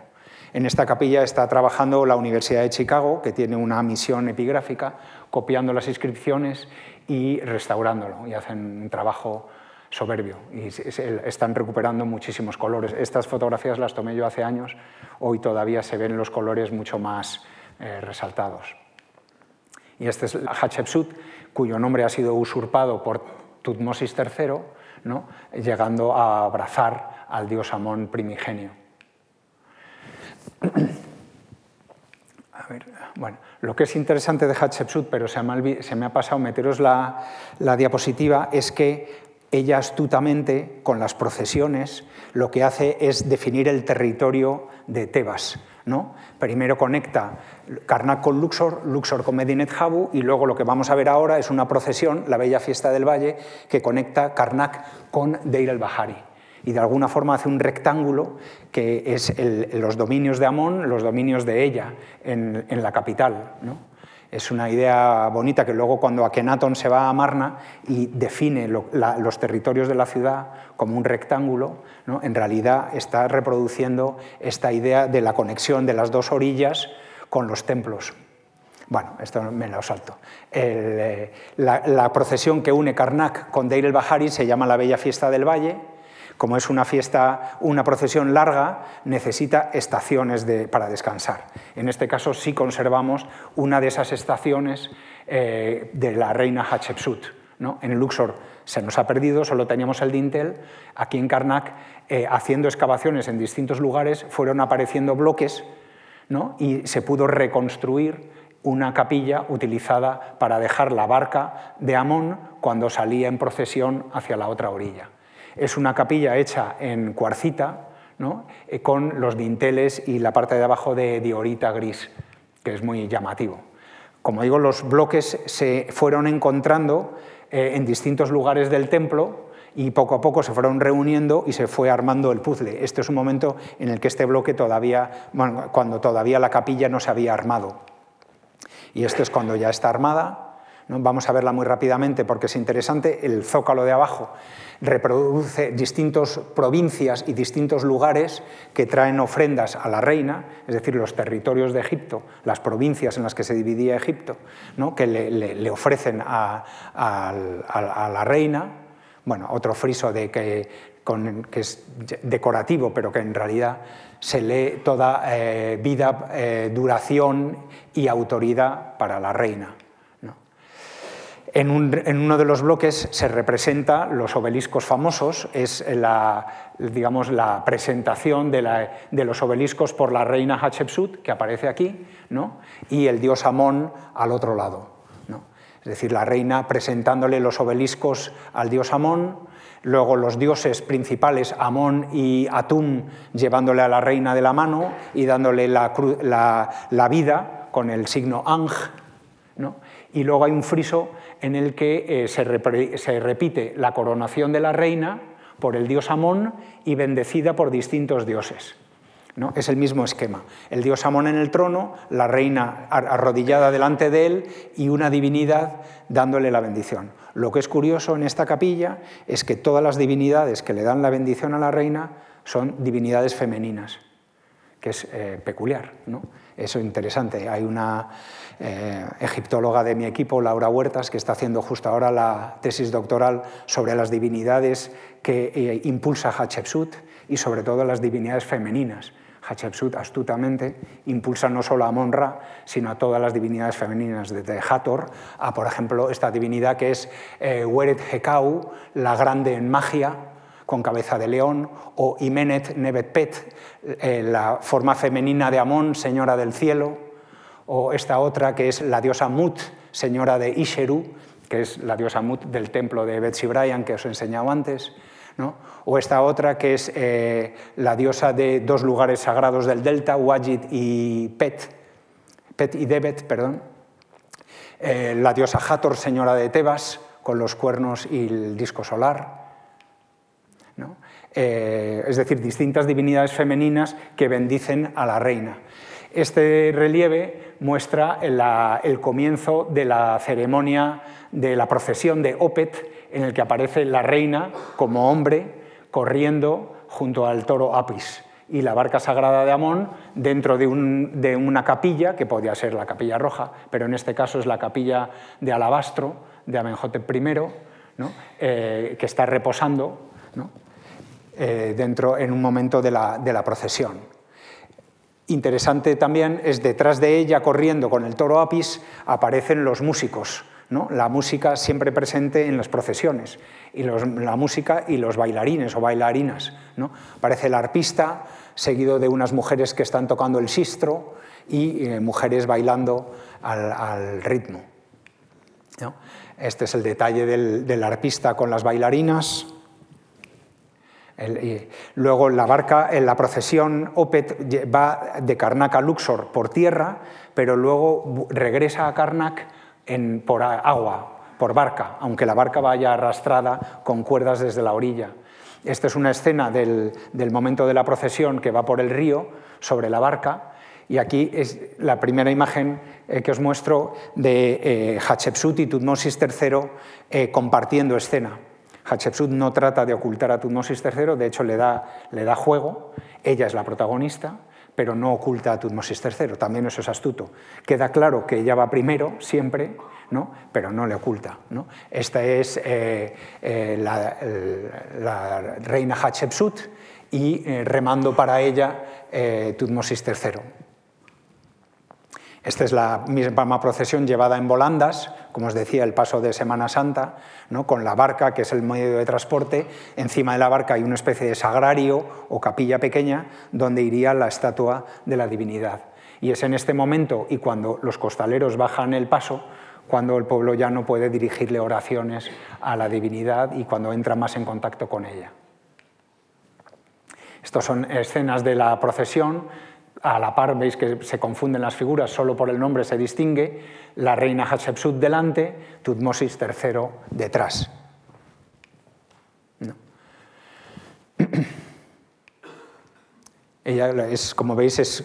En esta capilla está trabajando la Universidad de Chicago, que tiene una misión epigráfica, copiando las inscripciones y restaurándolo, y hacen un trabajo soberbio y están recuperando muchísimos colores. Estas fotografías las tomé yo hace años, hoy todavía se ven los colores mucho más eh, resaltados. Y este es Hatshepsut, cuyo nombre ha sido usurpado por Tutmosis III, ¿no? llegando a abrazar al dios Amón primigenio. A ver, bueno, lo que es interesante de Hatshepsut, pero se me, ha pasado meteros la, la diapositiva, es que ella astutamente, con las procesiones, lo que hace es definir el territorio de Tebas. ¿no? Primero conecta Karnak con Luxor, Luxor con Medinet Habu, y luego lo que vamos a ver ahora es una procesión, la Bella Fiesta del Valle, que conecta Karnak con Deir el Bahari. Y de alguna forma hace un rectángulo que es los dominios de Amón, los dominios de ella en, la capital. ¿no? Es una idea bonita que luego cuando Akenatón se va a Marna y define los territorios de la ciudad como un rectángulo, ¿no? en realidad está reproduciendo esta idea de la conexión de las dos orillas con los templos. Bueno, esto me lo salto. Eh, la, procesión que une Karnak con Deir el Bahari se llama la Bella Fiesta del Valle como es una fiesta, una procesión larga, necesita estaciones para descansar. En este caso sí conservamos una de esas estaciones eh, de la reina Hatshepsut. ¿no? En Luxor se nos ha perdido, solo teníamos el dintel. Aquí en Karnak, eh, haciendo excavaciones en distintos lugares, fueron apareciendo bloques y se pudo reconstruir una capilla utilizada para dejar la barca de Amón cuando salía en procesión hacia la otra orilla. Es una capilla hecha en cuarcita, eh, con los dinteles y la parte de abajo de diorita gris, que es muy llamativo. Como digo, los bloques se fueron encontrando eh, en distintos lugares del templo y poco a poco se fueron reuniendo y se fue armando el puzzle. Este es un momento en el que este bloque todavía, cuando todavía la capilla no se había armado. Y este es cuando ya está armada. Vamos a verla muy rápidamente porque es interesante. El zócalo de abajo reproduce distintas provincias y distintos lugares que traen ofrendas a la reina, es decir, los territorios de Egipto, las provincias en las que se dividía Egipto, que le, ofrecen a, la reina. Bueno, otro friso de que, es decorativo, pero que en realidad se lee toda eh, vida, eh, duración y autoridad para la reina. En, uno de los bloques se representa los obeliscos famosos, es la, digamos, la presentación de, los obeliscos por la reina Hatshepsut, que aparece aquí, ¿no? y el dios Amón al otro lado. Es decir, la reina presentándole los obeliscos al dios Amón, luego los dioses principales, Amón y Atum, llevándole a la reina de la mano y dándole la, vida con el signo Ang, ¿no? y luego hay un friso en el que eh, se, repite la coronación de la reina por el dios Amón y bendecida por distintos dioses. ¿no? Es el mismo esquema. El dios Amón en el trono, la reina arrodillada delante de él y una divinidad dándole la bendición. Lo que es curioso en esta capilla es que todas las divinidades que le dan la bendición a la reina son divinidades femeninas, que es eh, peculiar. ¿no? Eso es interesante. Hay una eh, egiptóloga de mi equipo, Laura Huertas, que está haciendo justo ahora la tesis doctoral sobre las divinidades que eh, impulsa Hatshepsut y sobre todo las divinidades femeninas. Hatshepsut astutamente impulsa no solo a Monra, sino a todas las divinidades femeninas, desde Hathor a, por ejemplo, esta divinidad que es eh, Weret Hekau, la grande en magia, con cabeza de león, o Imenet Nebetpet, eh, la forma femenina de Amón, señora del cielo, o esta otra que es la diosa Mut, señora de Isheru, que es la diosa Mut del templo de Betsy Bryan que os he enseñado antes, o esta otra que es eh, la diosa de dos lugares sagrados del delta, Wajid y Pet, Pet y Debet, perdón, eh, la diosa Hathor, señora de Tebas, con los cuernos y el disco solar, eh, es decir, distintas divinidades femeninas que bendicen a la reina. Este relieve muestra el comienzo de la ceremonia de la procesión de Opet en el que aparece la reina como hombre corriendo junto al toro Apis y la barca sagrada de Amón dentro de, una capilla, que podía ser la capilla roja, pero en este caso es la capilla de alabastro de Amenhotep I, eh, que está reposando eh, dentro en un momento de la procesión. Interesante también es detrás de ella, corriendo con el toro Apis, aparecen los músicos. La música siempre presente en las procesiones, y la música y los bailarines o bailarinas. Aparece el arpista, seguido de unas mujeres que están tocando el sistro y eh, mujeres bailando al, ritmo. Este es el detalle del arpista con las bailarinas luego la barca, en la procesión Opet va de Karnak a Luxor por tierra, pero luego regresa a Karnak por agua, por barca, aunque la barca vaya arrastrada con cuerdas desde la orilla. Esta es una escena del, momento de la procesión que va por el río sobre la barca y aquí es la primera imagen eh, que os muestro de eh, Hatshepsut y Tutmosis III eh, compartiendo escena. Hatshepsut no trata de ocultar a Tutmosis III, de hecho le da, le da juego, ella es la protagonista, pero no oculta a Tutmosis III, también eso es astuto. Queda claro que ella va primero, siempre, ¿no? pero no le oculta. Esta es eh, eh, la, reina Hatshepsut y eh, remando para ella Tutmosis III. Esta es la misma procesión llevada en volandas, como os decía, el paso de Semana Santa, ¿no? con la barca, que es el medio de transporte. Encima de la barca hay una especie de sagrario o capilla pequeña donde iría la estatua de la divinidad. Y es en este momento y cuando los costaleros bajan el paso, cuando el pueblo ya no puede dirigirle oraciones a la divinidad y cuando entra más en contacto con ella. Estas son escenas de la procesión a la par veis que se confunden las figuras, solo por el nombre se distingue, la reina Hatshepsut delante, Tutmosis III detrás. Ella es, como veis,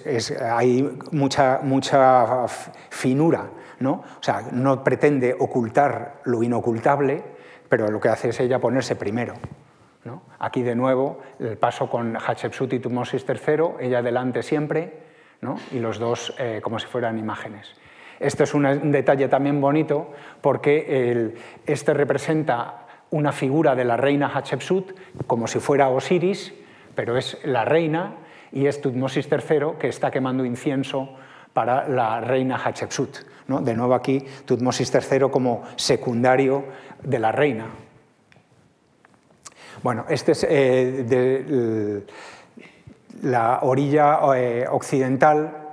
hay mucha, mucha finura, ¿no? O sea, no pretende ocultar lo inocultable, pero lo que hace es ella ponerse primero. Aquí de nuevo el paso con Hatshepsut y Tutmosis III, ella delante siempre, y los dos eh, como si fueran imágenes. Esto es un detalle también bonito porque este representa una figura de la reina Hatshepsut como si fuera Osiris, pero es la reina y es Tutmosis III que está quemando incienso para la reina Hatshepsut. De nuevo aquí Tutmosis III como secundario de la reina. Bueno, este es eh, la orilla eh, occidental,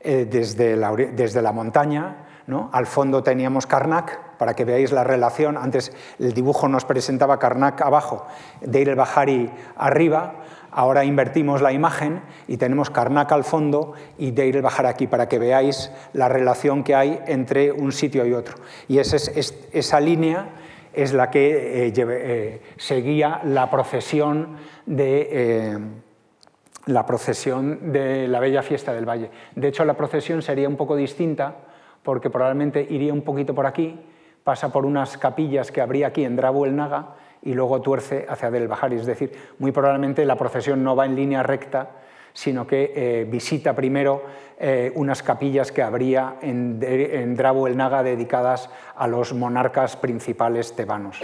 eh, desde, la, desde, la, montaña. ¿no? Al fondo teníamos Karnak, para que veáis la relación. Antes el dibujo nos presentaba Karnak abajo, Deir el Bahari arriba. Ahora invertimos la imagen y tenemos Karnak al fondo y Deir el Bahari aquí, para que veáis la relación que hay entre un sitio y otro. Y esa, es, esa línea es la que eh, eh, seguía la procesión de... Eh, la procesión de la Bella Fiesta del Valle. De hecho, la procesión sería un poco distinta porque probablemente iría un poquito por aquí, pasa por unas capillas que habría aquí en Drabu el Naga y luego tuerce hacia Del Bahari. Es decir, muy probablemente la procesión no va en línea recta, sino que eh, visita primero eh, unas capillas que habría en, en Drabu el Naga dedicadas a los monarcas principales tebanos.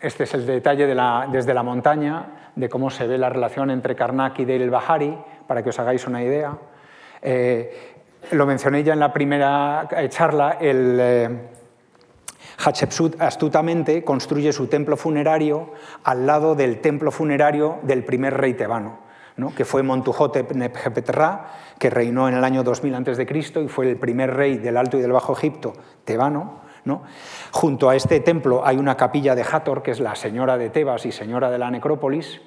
Este es el detalle desde la montaña de cómo se ve la relación entre Karnak y Deir el Bahari, para que os hagáis una idea. Eh, lo mencioné ya en la primera charla, el, Hatshepsut astutamente construye su templo funerario al lado del templo funerario del primer rey tebano, que fue Montuhotep Ra, que reinó en el año 2000 a.C. y fue el primer rey del Alto y del Bajo Egipto tebano. ¿no? Junto a este templo hay una capilla de Hathor, que es la señora de Tebas y señora de la necrópolis,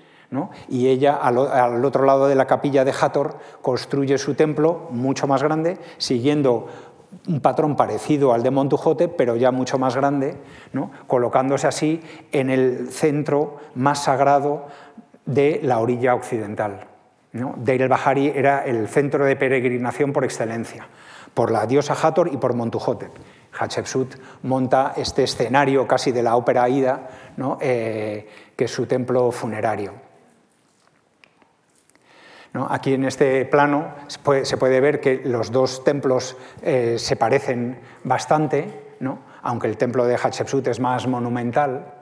y ella al, otro lado de la capilla de Hathor construye su templo mucho más grande, siguiendo un patrón parecido al de Montujote, pero ya mucho más grande, colocándose así en el centro más sagrado de la orilla occidental. Deir el Bahari era el centro de peregrinación por excelencia, por la diosa Hathor y por Montuhotep. Hatshepsut monta este escenario casi de la ópera Aida, ¿no? Eh, que es su templo funerario. Aquí en este plano se puede, ver que los dos templos eh, se parecen bastante, aunque el templo de Hatshepsut es más monumental.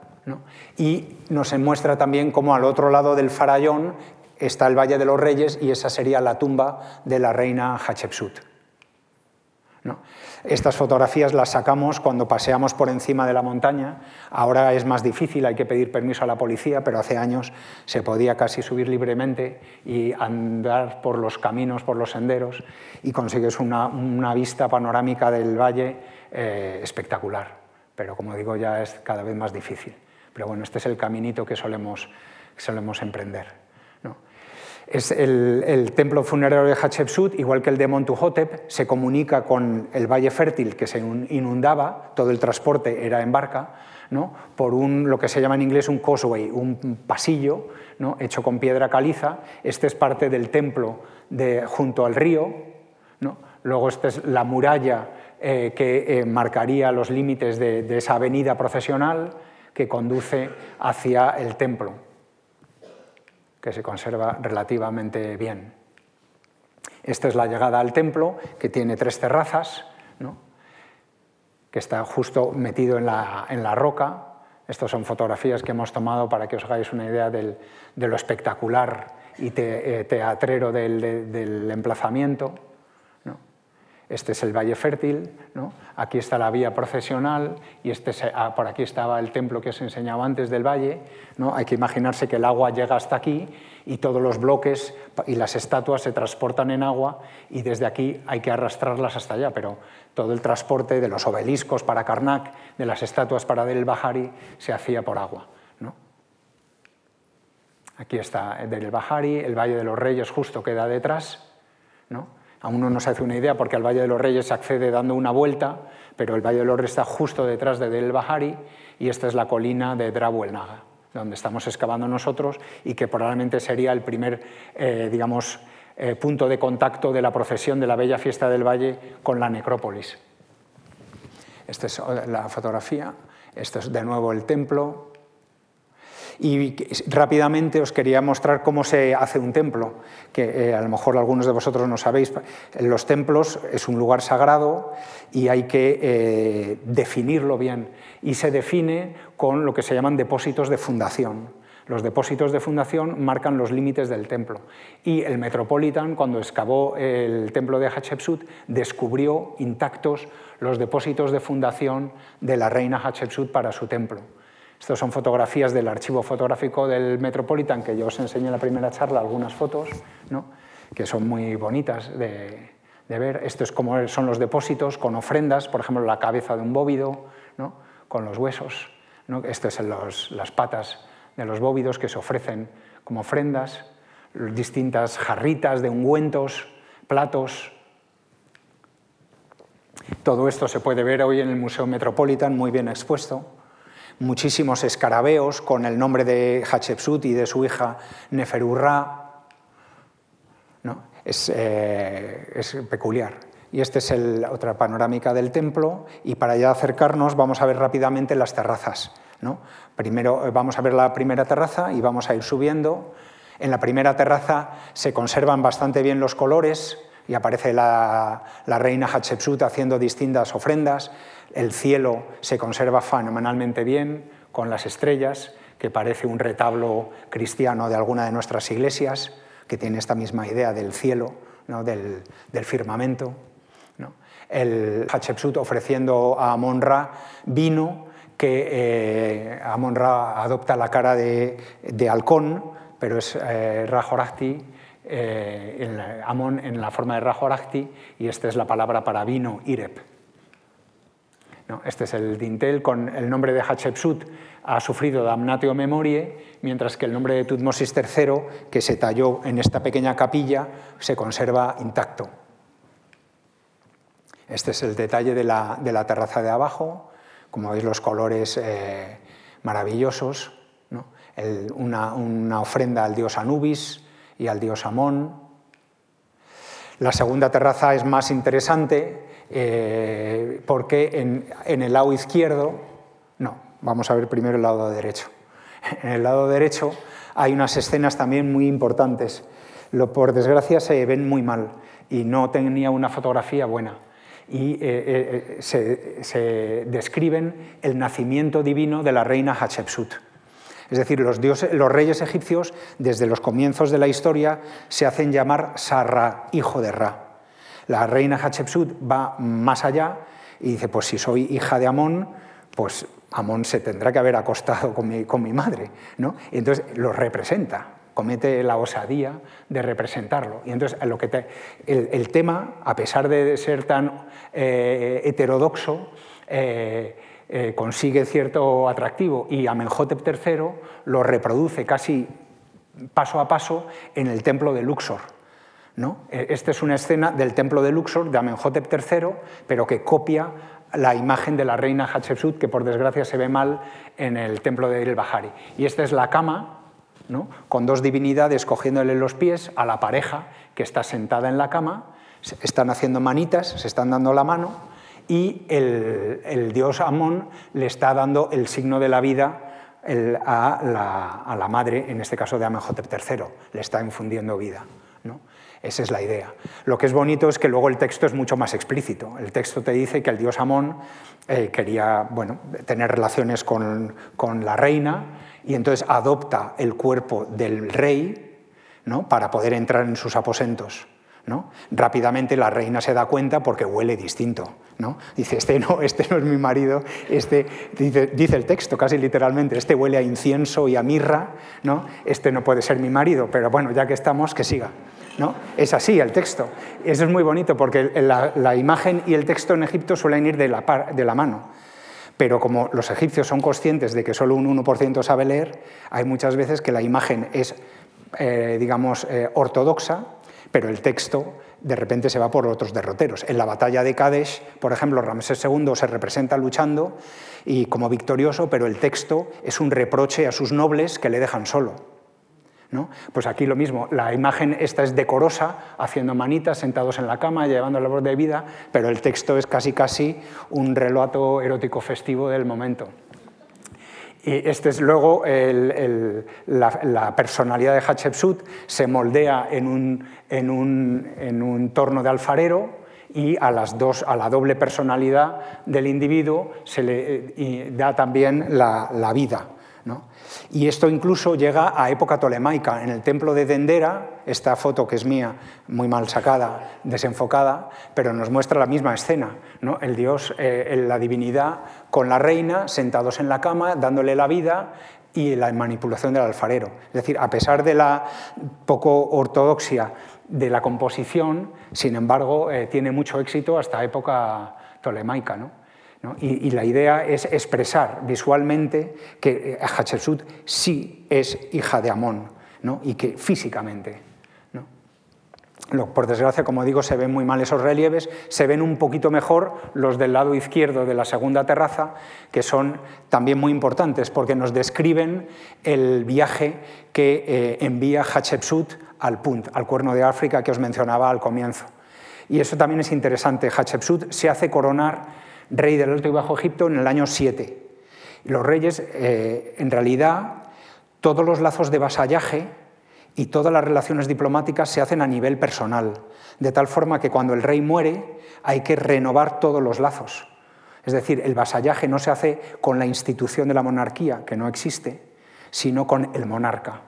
Y nos muestra también cómo al otro lado del farallón está el Valle de los Reyes y esa sería la tumba de la reina Hatshepsut. Estas fotografías las sacamos cuando paseamos por encima de la montaña. Ahora es más difícil, hay que pedir permiso a la policía, pero hace años se podía casi subir libremente y andar por los caminos, por los senderos, y consigues una, vista panorámica del valle eh, espectacular. Pero como digo, ya es cada vez más difícil. Pero bueno, este es el caminito que solemos, solemos emprender. Es el, templo funerario de Hatshepsut, igual que el de Montuhotep, se comunica con el valle fértil que se inundaba, todo el transporte era en barca, ¿no? por un, lo que se llama en inglés un causeway, un pasillo ¿no? hecho con piedra caliza. Este es parte del templo de, junto al río. ¿no? Luego esta es la muralla eh, que eh, marcaría los límites de esa avenida procesional que conduce hacia el templo que se conserva relativamente bien. Esta es la llegada al templo, que tiene tres terrazas, que está justo metido en la, roca. Estas son fotografías que hemos tomado para que os hagáis una idea de lo espectacular y eh, teatrero del emplazamiento. Este es el Valle Fértil, ¿no? aquí está la vía procesional y este ah, por aquí estaba el templo que os enseñaba antes del valle. ¿no? Hay que imaginarse que el agua llega hasta aquí y todos los bloques y las estatuas se transportan en agua y desde aquí hay que arrastrarlas hasta allá, pero todo el transporte de los obeliscos para Karnak, de las estatuas para Del Bahari, se hacía por agua. ¿no? Aquí está Del Bahari, el Valle de los Reyes justo queda detrás. ¿no? Aún no nos hace una idea porque al Valle de los Reyes se accede dando una vuelta, pero el Valle de los Reyes está justo detrás de Del Bahari y esta es la colina de Drabu Naga, donde estamos excavando nosotros y que probablemente sería el primer, eh, digamos, eh, punto de contacto de la procesión de la Bella Fiesta del Valle con la necrópolis. Esta es la fotografía, esto es de nuevo el templo, y rápidamente os quería mostrar cómo se hace un templo, que eh, a lo mejor algunos de vosotros no sabéis. Los templos es un lugar sagrado y hay que eh, definirlo bien. Y se define con lo que se llaman depósitos de fundación. Los depósitos de fundación marcan los límites del templo. Y el Metropolitan, cuando excavó el templo de Hatshepsut, descubrió intactos los depósitos de fundación de la reina Hatshepsut para su templo. Estas son fotografías del archivo fotográfico del Metropolitan, que yo os enseñé en la primera charla algunas fotos, que son muy bonitas de, ver. Esto es como son los depósitos con ofrendas, por ejemplo, la cabeza de un bóvido, con los huesos. Estas son las patas de los bóvidos que se ofrecen como ofrendas, distintas jarritas de ungüentos, platos. Todo esto se puede ver hoy en el Museo Metropolitan muy bien expuesto muchísimos escarabeos con el nombre de Hatshepsut y de su hija Neferurra. ¿no? Eh, es, peculiar. Y esta es la otra panorámica del templo y para ya acercarnos vamos a ver rápidamente las terrazas. ¿no? Primero eh, vamos a ver la primera terraza y vamos a ir subiendo. En la primera terraza se conservan bastante bien los colores y aparece la, reina Hatshepsut haciendo distintas ofrendas. El cielo se conserva fenomenalmente bien con las estrellas, que parece un retablo cristiano de alguna de nuestras iglesias, que tiene esta misma idea del cielo, del, firmamento. El Hatshepsut ofreciendo a Amon-Ra vino que eh, Amon-Ra adopta la cara de, halcón, pero es eh, eh Amon en la forma de Rajorakti, y esta es la palabra para vino, Irep. Este es el dintel con el nombre de Hatshepsut, ha sufrido damnatio memorie, mientras que el nombre de Tutmosis III, que se talló en esta pequeña capilla, se conserva intacto. Este es el detalle de la, terraza de abajo, como veis los colores eh, maravillosos, una ofrenda al dios Anubis y al dios Amón. La segunda terraza es más interesante, eh, porque en, el lado izquierdo, no, vamos a ver primero el lado derecho. En el lado derecho hay unas escenas también muy importantes. Lo, por desgracia se ven muy mal y no tenía una fotografía buena. Y eh, eh, se, describen el nacimiento divino de la reina Hatshepsut. Es decir, los, los, reyes egipcios, desde los comienzos de la historia, se hacen llamar Sarra, hijo de Ra. La reina Hatshepsut va más allá y dice, pues si soy hija de Amón, pues Amón se tendrá que haber acostado con mi, con mi madre. ¿no? Y entonces lo representa, comete la osadía de representarlo. Y entonces lo que el, tema, a pesar de ser tan eh, heterodoxo, eh, eh, consigue cierto atractivo y Amenhotep III lo reproduce casi paso a paso en el templo de Luxor. ¿no? Esta es una escena del templo de Luxor de Amenhotep III, pero que copia la imagen de la reina Hatshepsut, que por desgracia se ve mal en el templo de El Bahari. Y esta es la cama, ¿no? con dos divinidades cogiéndole los pies a la pareja que está sentada en la cama, están haciendo manitas, se están dando la mano, y el, dios Amón le está dando el signo de la vida a, la, madre, en este caso de Amenhotep III, le está infundiendo vida. ¿no? Esa es la idea. Lo que es bonito es que luego el texto es mucho más explícito. El texto te dice que el dios Amón eh, quería bueno, tener relaciones con, la reina y entonces adopta el cuerpo del rey ¿no? para poder entrar en sus aposentos. ¿No? Rápidamente la reina se da cuenta porque huele distinto. ¿no? Dice, este no, este no es mi marido, este, dice, el texto casi literalmente, este huele a incienso y a mirra, ¿no? este no puede ser mi marido, pero bueno, ya que estamos, que siga. ¿no? Es así el texto. Eso es muy bonito porque la, imagen y el texto en Egipto suelen ir de la, de la mano. Pero como los egipcios son conscientes de que solo un 1% sabe leer, hay muchas veces que la imagen es, eh, digamos, eh, ortodoxa, pero el texto de repente se va por otros derroteros. En la batalla de Kadesh, por ejemplo, Ramsés II se representa luchando y como victorioso, pero el texto es un reproche a sus nobles que le dejan solo. Pues aquí lo mismo, la imagen esta es decorosa, haciendo manitas, sentados en la cama, llevando la voz de vida, pero el texto es casi casi un relato erótico festivo del momento. Y este es luego la, personalidad de Hatshepsut, se moldea en un, en un, torno de alfarero, y a, las dos, a la doble personalidad del individuo se le eh, da también la vida. Y esto incluso llega a época tolemaica. En el templo de Dendera, esta foto que es mía, muy mal sacada, desenfocada, pero nos muestra la misma escena. ¿no? El dios, eh, la divinidad con la reina, sentados en la cama, dándole la vida y la manipulación del alfarero. Es decir, a pesar de la poco ortodoxia de la composición, sin embargo, eh, tiene mucho éxito hasta época tolemaica. ¿no? Y, la idea es expresar visualmente que eh, Hatshepsut sí es hija de Amón y que físicamente. Por desgracia, como digo, se ven muy mal esos relieves, se ven un poquito mejor los del lado izquierdo de la segunda terraza, que son también muy importantes porque nos describen el viaje que eh, envía Hatshepsut al Punt, al cuerno de África que os mencionaba al comienzo. Y eso también es interesante. Hatshepsut se hace coronar rey del Alto y Bajo Egipto en el año 7. Los reyes, eh, en realidad, todos los lazos de vasallaje y todas las relaciones diplomáticas se hacen a nivel personal, de tal forma que cuando el rey muere hay que renovar todos los lazos. Es decir, el vasallaje no se hace con la institución de la monarquía, que no existe, sino con el monarca.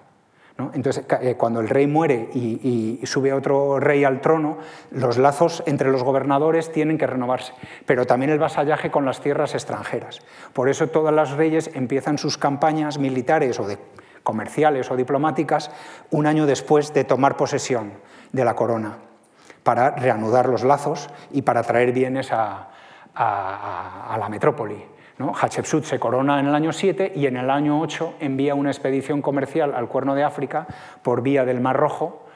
Entonces, eh, cuando el rey muere y, sube otro rey al trono, los lazos entre los gobernadores tienen que renovarse, pero también el vasallaje con las tierras extranjeras. Por eso todas las reyes empiezan sus campañas militares o comerciales o diplomáticas un año después de tomar posesión de la corona, para reanudar los lazos y para traer bienes a la metrópoli. Hatshepsut se corona en el año 7 y en el año 8 envía una expedición comercial al Cuerno de África por vía del Mar Rojo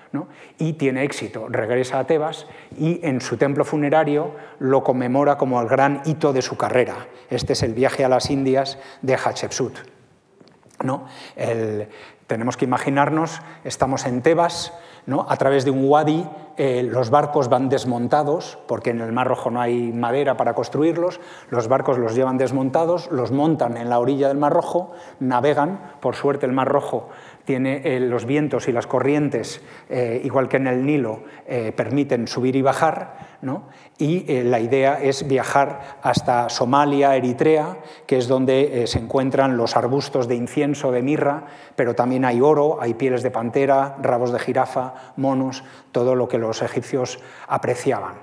y tiene éxito. Regresa a Tebas y en su templo funerario lo conmemora como el gran hito de su carrera. Este es el viaje a las Indias de Hatshepsut. tenemos que imaginarnos, estamos en Tebas, ¿no? a través de un wadi eh, los barcos van desmontados, porque en el Mar Rojo no hay madera para construirlos, los barcos los llevan desmontados, los montan en la orilla del Mar Rojo, navegan, por suerte el Mar Rojo tiene eh, los vientos y las corrientes, eh, igual que en el Nilo, eh, permiten subir y bajar, y la idea es viajar hasta Somalia, Eritrea, que es donde se encuentran los arbustos de incienso, de mirra, pero también hay oro, hay pieles de pantera, rabos de jirafa, monos, todo lo que los egipcios apreciaban.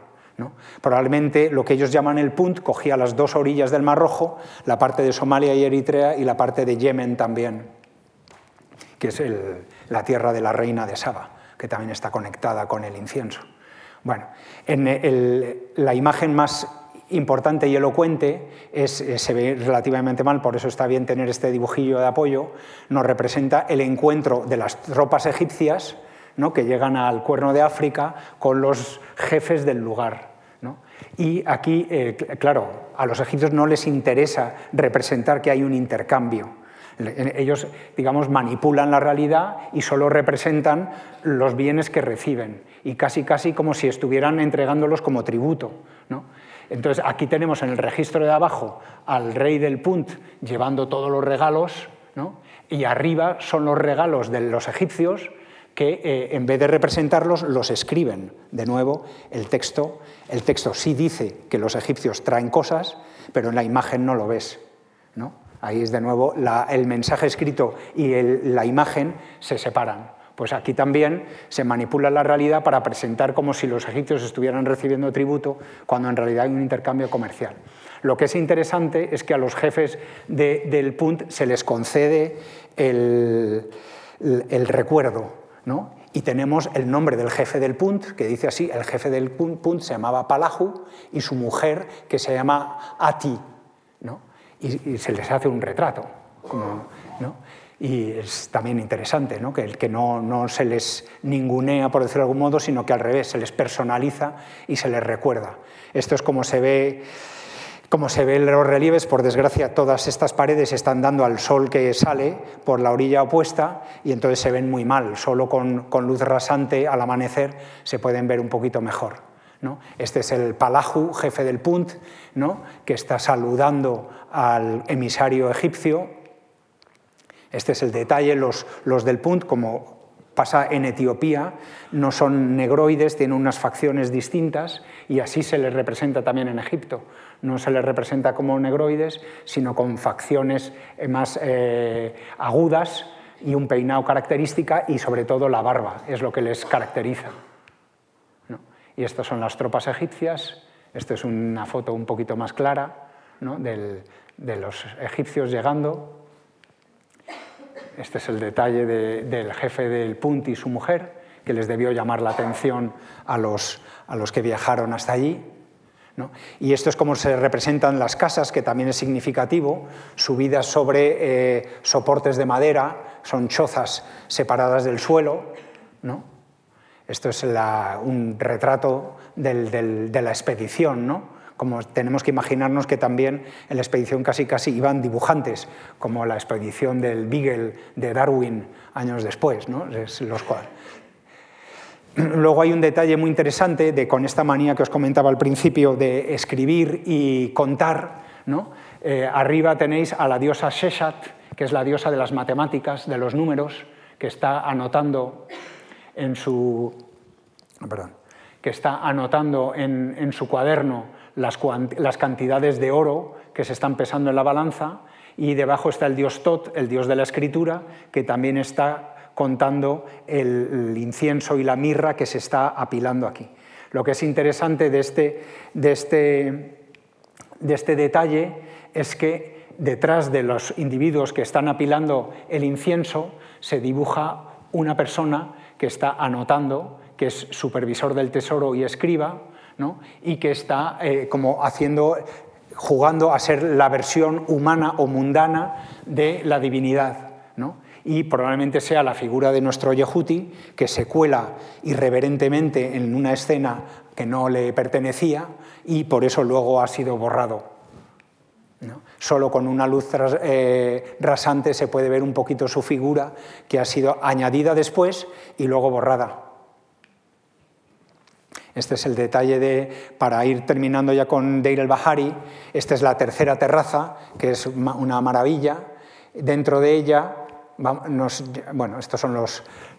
Probablemente lo que ellos llaman el Punt cogía las dos orillas del Mar Rojo, la parte de Somalia y Eritrea y la parte de Yemen también que es la tierra de la reina de Saba, que también está conectada con el incienso. Bueno, en la imagen más importante y elocuente es, eh, se ve relativamente mal, por eso está bien tener este dibujillo de apoyo, nos representa el encuentro de las tropas egipcias ¿no? que llegan al cuerno de África con los jefes del lugar. Y aquí, eh, claro, a los egipcios no les interesa representar que hay un intercambio, ellos, digamos, manipulan la realidad y solo representan los bienes que reciben y casi casi como si estuvieran entregándolos como tributo. Entonces, aquí tenemos en el registro de abajo al rey del Punt llevando todos los regalos y arriba son los regalos de los egipcios que eh, en vez de representarlos los escriben. De nuevo, el texto, el texto sí dice que los egipcios traen cosas, pero en la imagen no lo ves. Ahí es de nuevo el mensaje escrito y la imagen se separan. Pues aquí también se manipula la realidad para presentar como si los egipcios estuvieran recibiendo tributo cuando en realidad hay un intercambio comercial. Lo que es interesante es que a los jefes del Punt se les concede el, recuerdo, ¿no? Y tenemos el nombre del jefe del Punt, que dice así, el jefe del Punt se llamaba Palahu y su mujer, que se llama Ati, ¿no? y, se les hace un retrato. Y es también interesante ¿no? que, que no, no, se les ningunea, por decirlo de algún modo, sino que al revés, se les personaliza y se les recuerda. Esto es como se ve como se ven los relieves, por desgracia, todas estas paredes están dando al sol que sale por la orilla opuesta y entonces se ven muy mal. Solo con luz rasante al amanecer se pueden ver un poquito mejor. Este es el Palahu, jefe del Punt, que está saludando al emisario egipcio. Este es el detalle, los, los del Punt, como pasa en Etiopía, no son negroides, tienen unas facciones distintas y así se les representa también en Egipto. No se les representa como negroides, sino con facciones eh, más eh, agudas y un peinado característica y sobre todo la barba, es lo que les caracteriza. Y estas son las tropas egipcias. Esta es una foto un poquito más clara de los egipcios llegando. Este es el detalle del jefe del Punt y su mujer, que les debió llamar la atención a los, que viajaron hasta allí. Y esto es como se representan las casas, que también es significativo, subidas sobre eh, soportes de madera, son chozas separadas del suelo. Esto es un retrato de la expedición, ¿no? Como tenemos que imaginarnos que también en la expedición casi casi iban dibujantes, como la expedición del Beagle de Darwin años después, ¿no? los Luego hay un detalle muy interesante de con esta manía que os comentaba al principio de escribir y contar. ¿no? Eh, arriba tenéis a la diosa Sheshat, que es la diosa de las matemáticas, de los números, que está anotando en su, que está anotando en, su cuaderno las, cantidades de oro que se están pesando en la balanza y debajo está el dios Tot, el dios de la escritura, que también está contando el, incienso y la mirra que se está apilando aquí. Lo que es interesante este, este, de este detalle es que detrás de los individuos que están apilando el incienso se dibuja una persona que está anotando, que es supervisor del tesoro y escriba, y que está eh, como haciendo, jugando a ser la versión humana o mundana de la divinidad. Y probablemente sea la figura de nuestro Yehuti, que se cuela irreverentemente en una escena que no le pertenecía y por eso luego ha sido borrado. Solo con una luz eh, rasante se puede ver un poquito su figura, que ha sido añadida después y luego borrada. Este es el detalle de, para ir terminando ya con Deir el Bahari, esta es la tercera terraza, que es una maravilla. Dentro de ella, bueno, estas son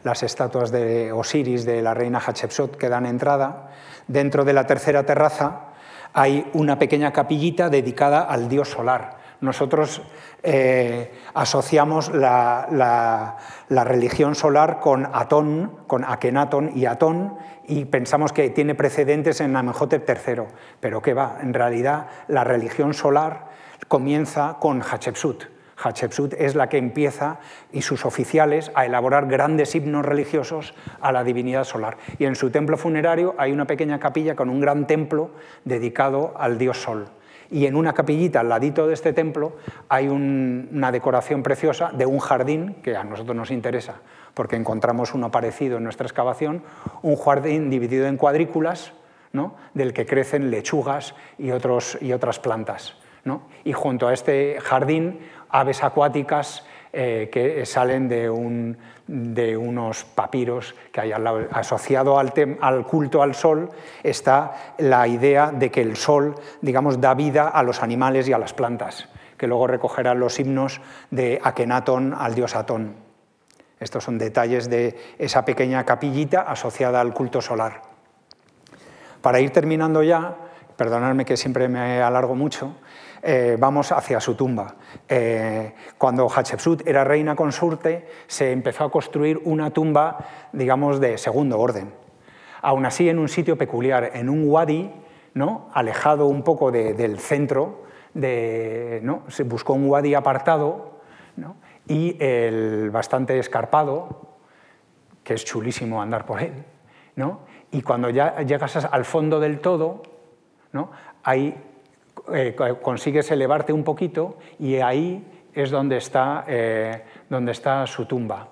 las estatuas de Osiris, de la reina Hatshepsut, que dan entrada. Dentro de la tercera terraza hay una pequeña capillita dedicada al dios solar. Nosotros eh, asociamos la, religión solar con Atón, con Akenatón y Atón, y pensamos que tiene precedentes en Amenhotep III, pero ¿qué va? En realidad la religión solar comienza con Hatshepsut. Hatshepsut es la que empieza, y sus oficiales, a elaborar grandes himnos religiosos a la divinidad solar. Y en su templo funerario hay una pequeña capilla con un gran templo dedicado al dios Sol. Y en una capillita al ladito de este templo hay una decoración preciosa de un jardín que a nosotros nos interesa, porque encontramos uno parecido en nuestra excavación, un jardín dividido en cuadrículas, ¿no? del que crecen lechugas y, otros, y otras plantas. ¿no? Y junto a este jardín, aves acuáticas eh, que salen de, unos papiros que hay al lado. Asociado al, culto al sol está la idea de que el sol, digamos, da vida a los animales y a las plantas, que luego recogerán los himnos de Akenatón al dios Atón. Estos son detalles de esa pequeña capillita asociada al culto solar. Para ir terminando ya, perdonadme que siempre me alargo mucho, eh, vamos hacia su tumba. Eh, cuando Hatshepsut era reina consorte, se empezó a construir una tumba, digamos, de segundo orden. Aún así, en un sitio peculiar, en un wadi, ¿no? alejado un poco del centro, ¿no? se buscó un wadi apartado y el bastante escarpado, que es chulísimo andar por él. Y cuando ya llegas al fondo del todo, ¿no? hay eh, consigues elevarte un poquito y ahí es donde está, eh, donde está su tumba.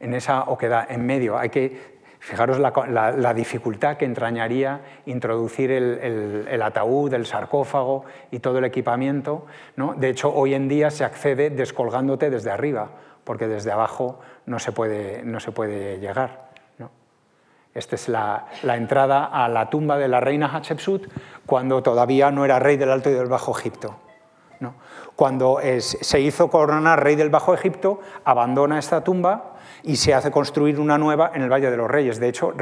En esa oquedad, en medio, hay que Fijaros la, dificultad que entrañaría introducir el, ataúd, el sarcófago y todo el equipamiento. De hecho, hoy en día se accede descolgándote desde arriba, porque desde abajo no se puede, no se puede llegar. Esta es la, entrada a la tumba de la reina Hatshepsut cuando todavía no era rey del Alto y del Bajo Egipto. Cuando se hizo coronar rey del Bajo Egipto, abandona esta tumba y se hace construir una nueva en el Valle de los Reyes. De hecho,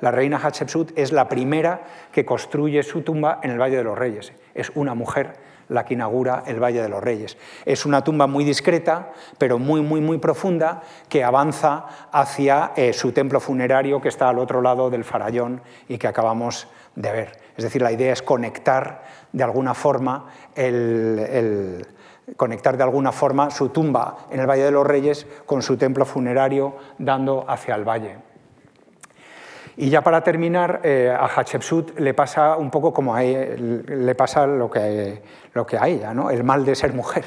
la reina Hatshepsut es la primera que construye su tumba en el Valle de los Reyes. Es una mujer la que inaugura el Valle de los Reyes. Es una tumba muy discreta, pero muy, muy, muy profunda, que avanza hacia eh, su templo funerario que está al otro lado del farallón y que acabamos de ver. Es decir, la idea es conectar de alguna forma conectar de alguna forma su tumba en el Valle de los Reyes con su templo funerario dando hacia el valle. Y ya para terminar, eh, a Hatshepsut le pasa un poco como le pasa lo que, lo que a ella, ¿no? el mal de ser mujer.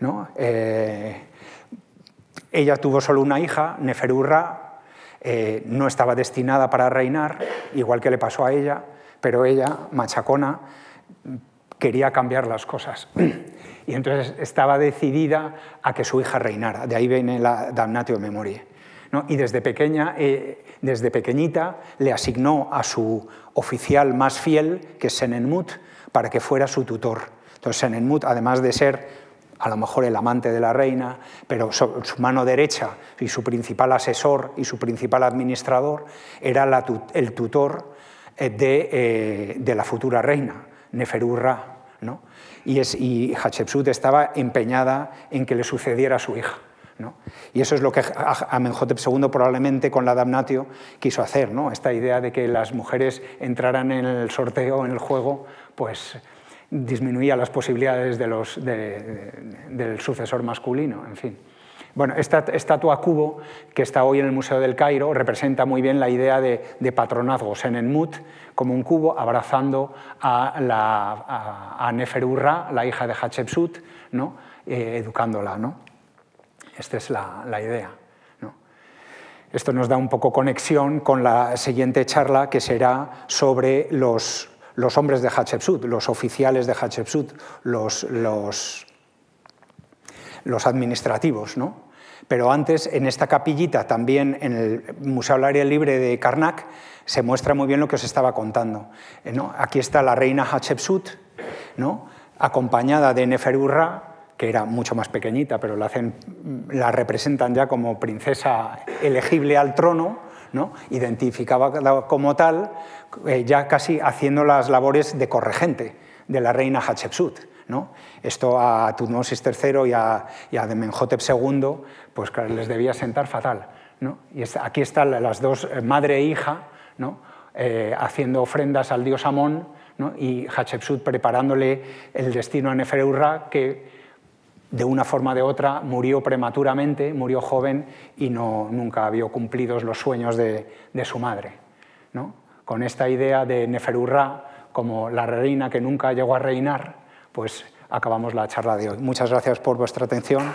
¿no? Eh, ella tuvo solo una hija, Neferurra, eh, no estaba destinada para reinar, igual que le pasó a ella, pero ella, machacona, quería cambiar las cosas. Y entonces estaba decidida a que su hija reinara. De ahí viene la damnatio memoria. ¿no? Y desde pequeña desde pequeñita le asignó a su oficial más fiel, que es Senenmut, para que fuera su tutor. Entonces Senenmut, además de ser a lo mejor el amante de la reina, pero su mano derecha y su principal asesor y su principal administrador era el tutor eh, eh, de, la futura reina, Neferurra. ¿no? Y, es, Hatshepsut estaba empeñada en que le sucediera a su hija. Y eso es lo que Amenhotep II probablemente con la damnatio quiso hacer, ¿no? esta idea de que las mujeres entraran en el sorteo, en el juego, pues disminuía las posibilidades del sucesor masculino, en fin. Bueno, esta estatua cubo que está hoy en el Museo del Cairo representa muy bien la idea de, de patronazgo, Senenmut, como un cubo abrazando a, la, Neferurra, la hija de Hatshepsut, ¿no? Eh, educándola. ¿no? Esta es la, idea. Esto nos da un poco conexión con la siguiente charla que será sobre los, los hombres de Hatshepsut, los oficiales de Hatshepsut, los, los, administrativos. ¿no? Pero antes, en esta capillita, también en el Museo del Aire Libre de Karnak, se muestra muy bien lo que os estaba contando. Eh, ¿no? Aquí está la reina Hatshepsut, ¿no? acompañada de Neferurra, que era mucho más pequeñita, pero la, la representan ya como princesa elegible al trono, ¿no? identificada como tal, eh, ya casi haciendo las labores de corregente de la reina Hatshepsut. ¿no? Esto a Tutmosis III y a, y a Demenhotep II pues, les debía sentar fatal. ¿no? Y aquí están las dos, eh, madre e hija, ¿no? Eh, haciendo ofrendas al dios Amón y Hatshepsut preparándole el destino a Neferurra, que de una forma o de otra murió prematuramente, murió joven y no, nunca había cumplido los sueños de, de su madre. ¿no? Con esta idea de Neferurra como la reina que nunca llegó a reinar, pues acabamos la charla de hoy. Muchas gracias por vuestra atención.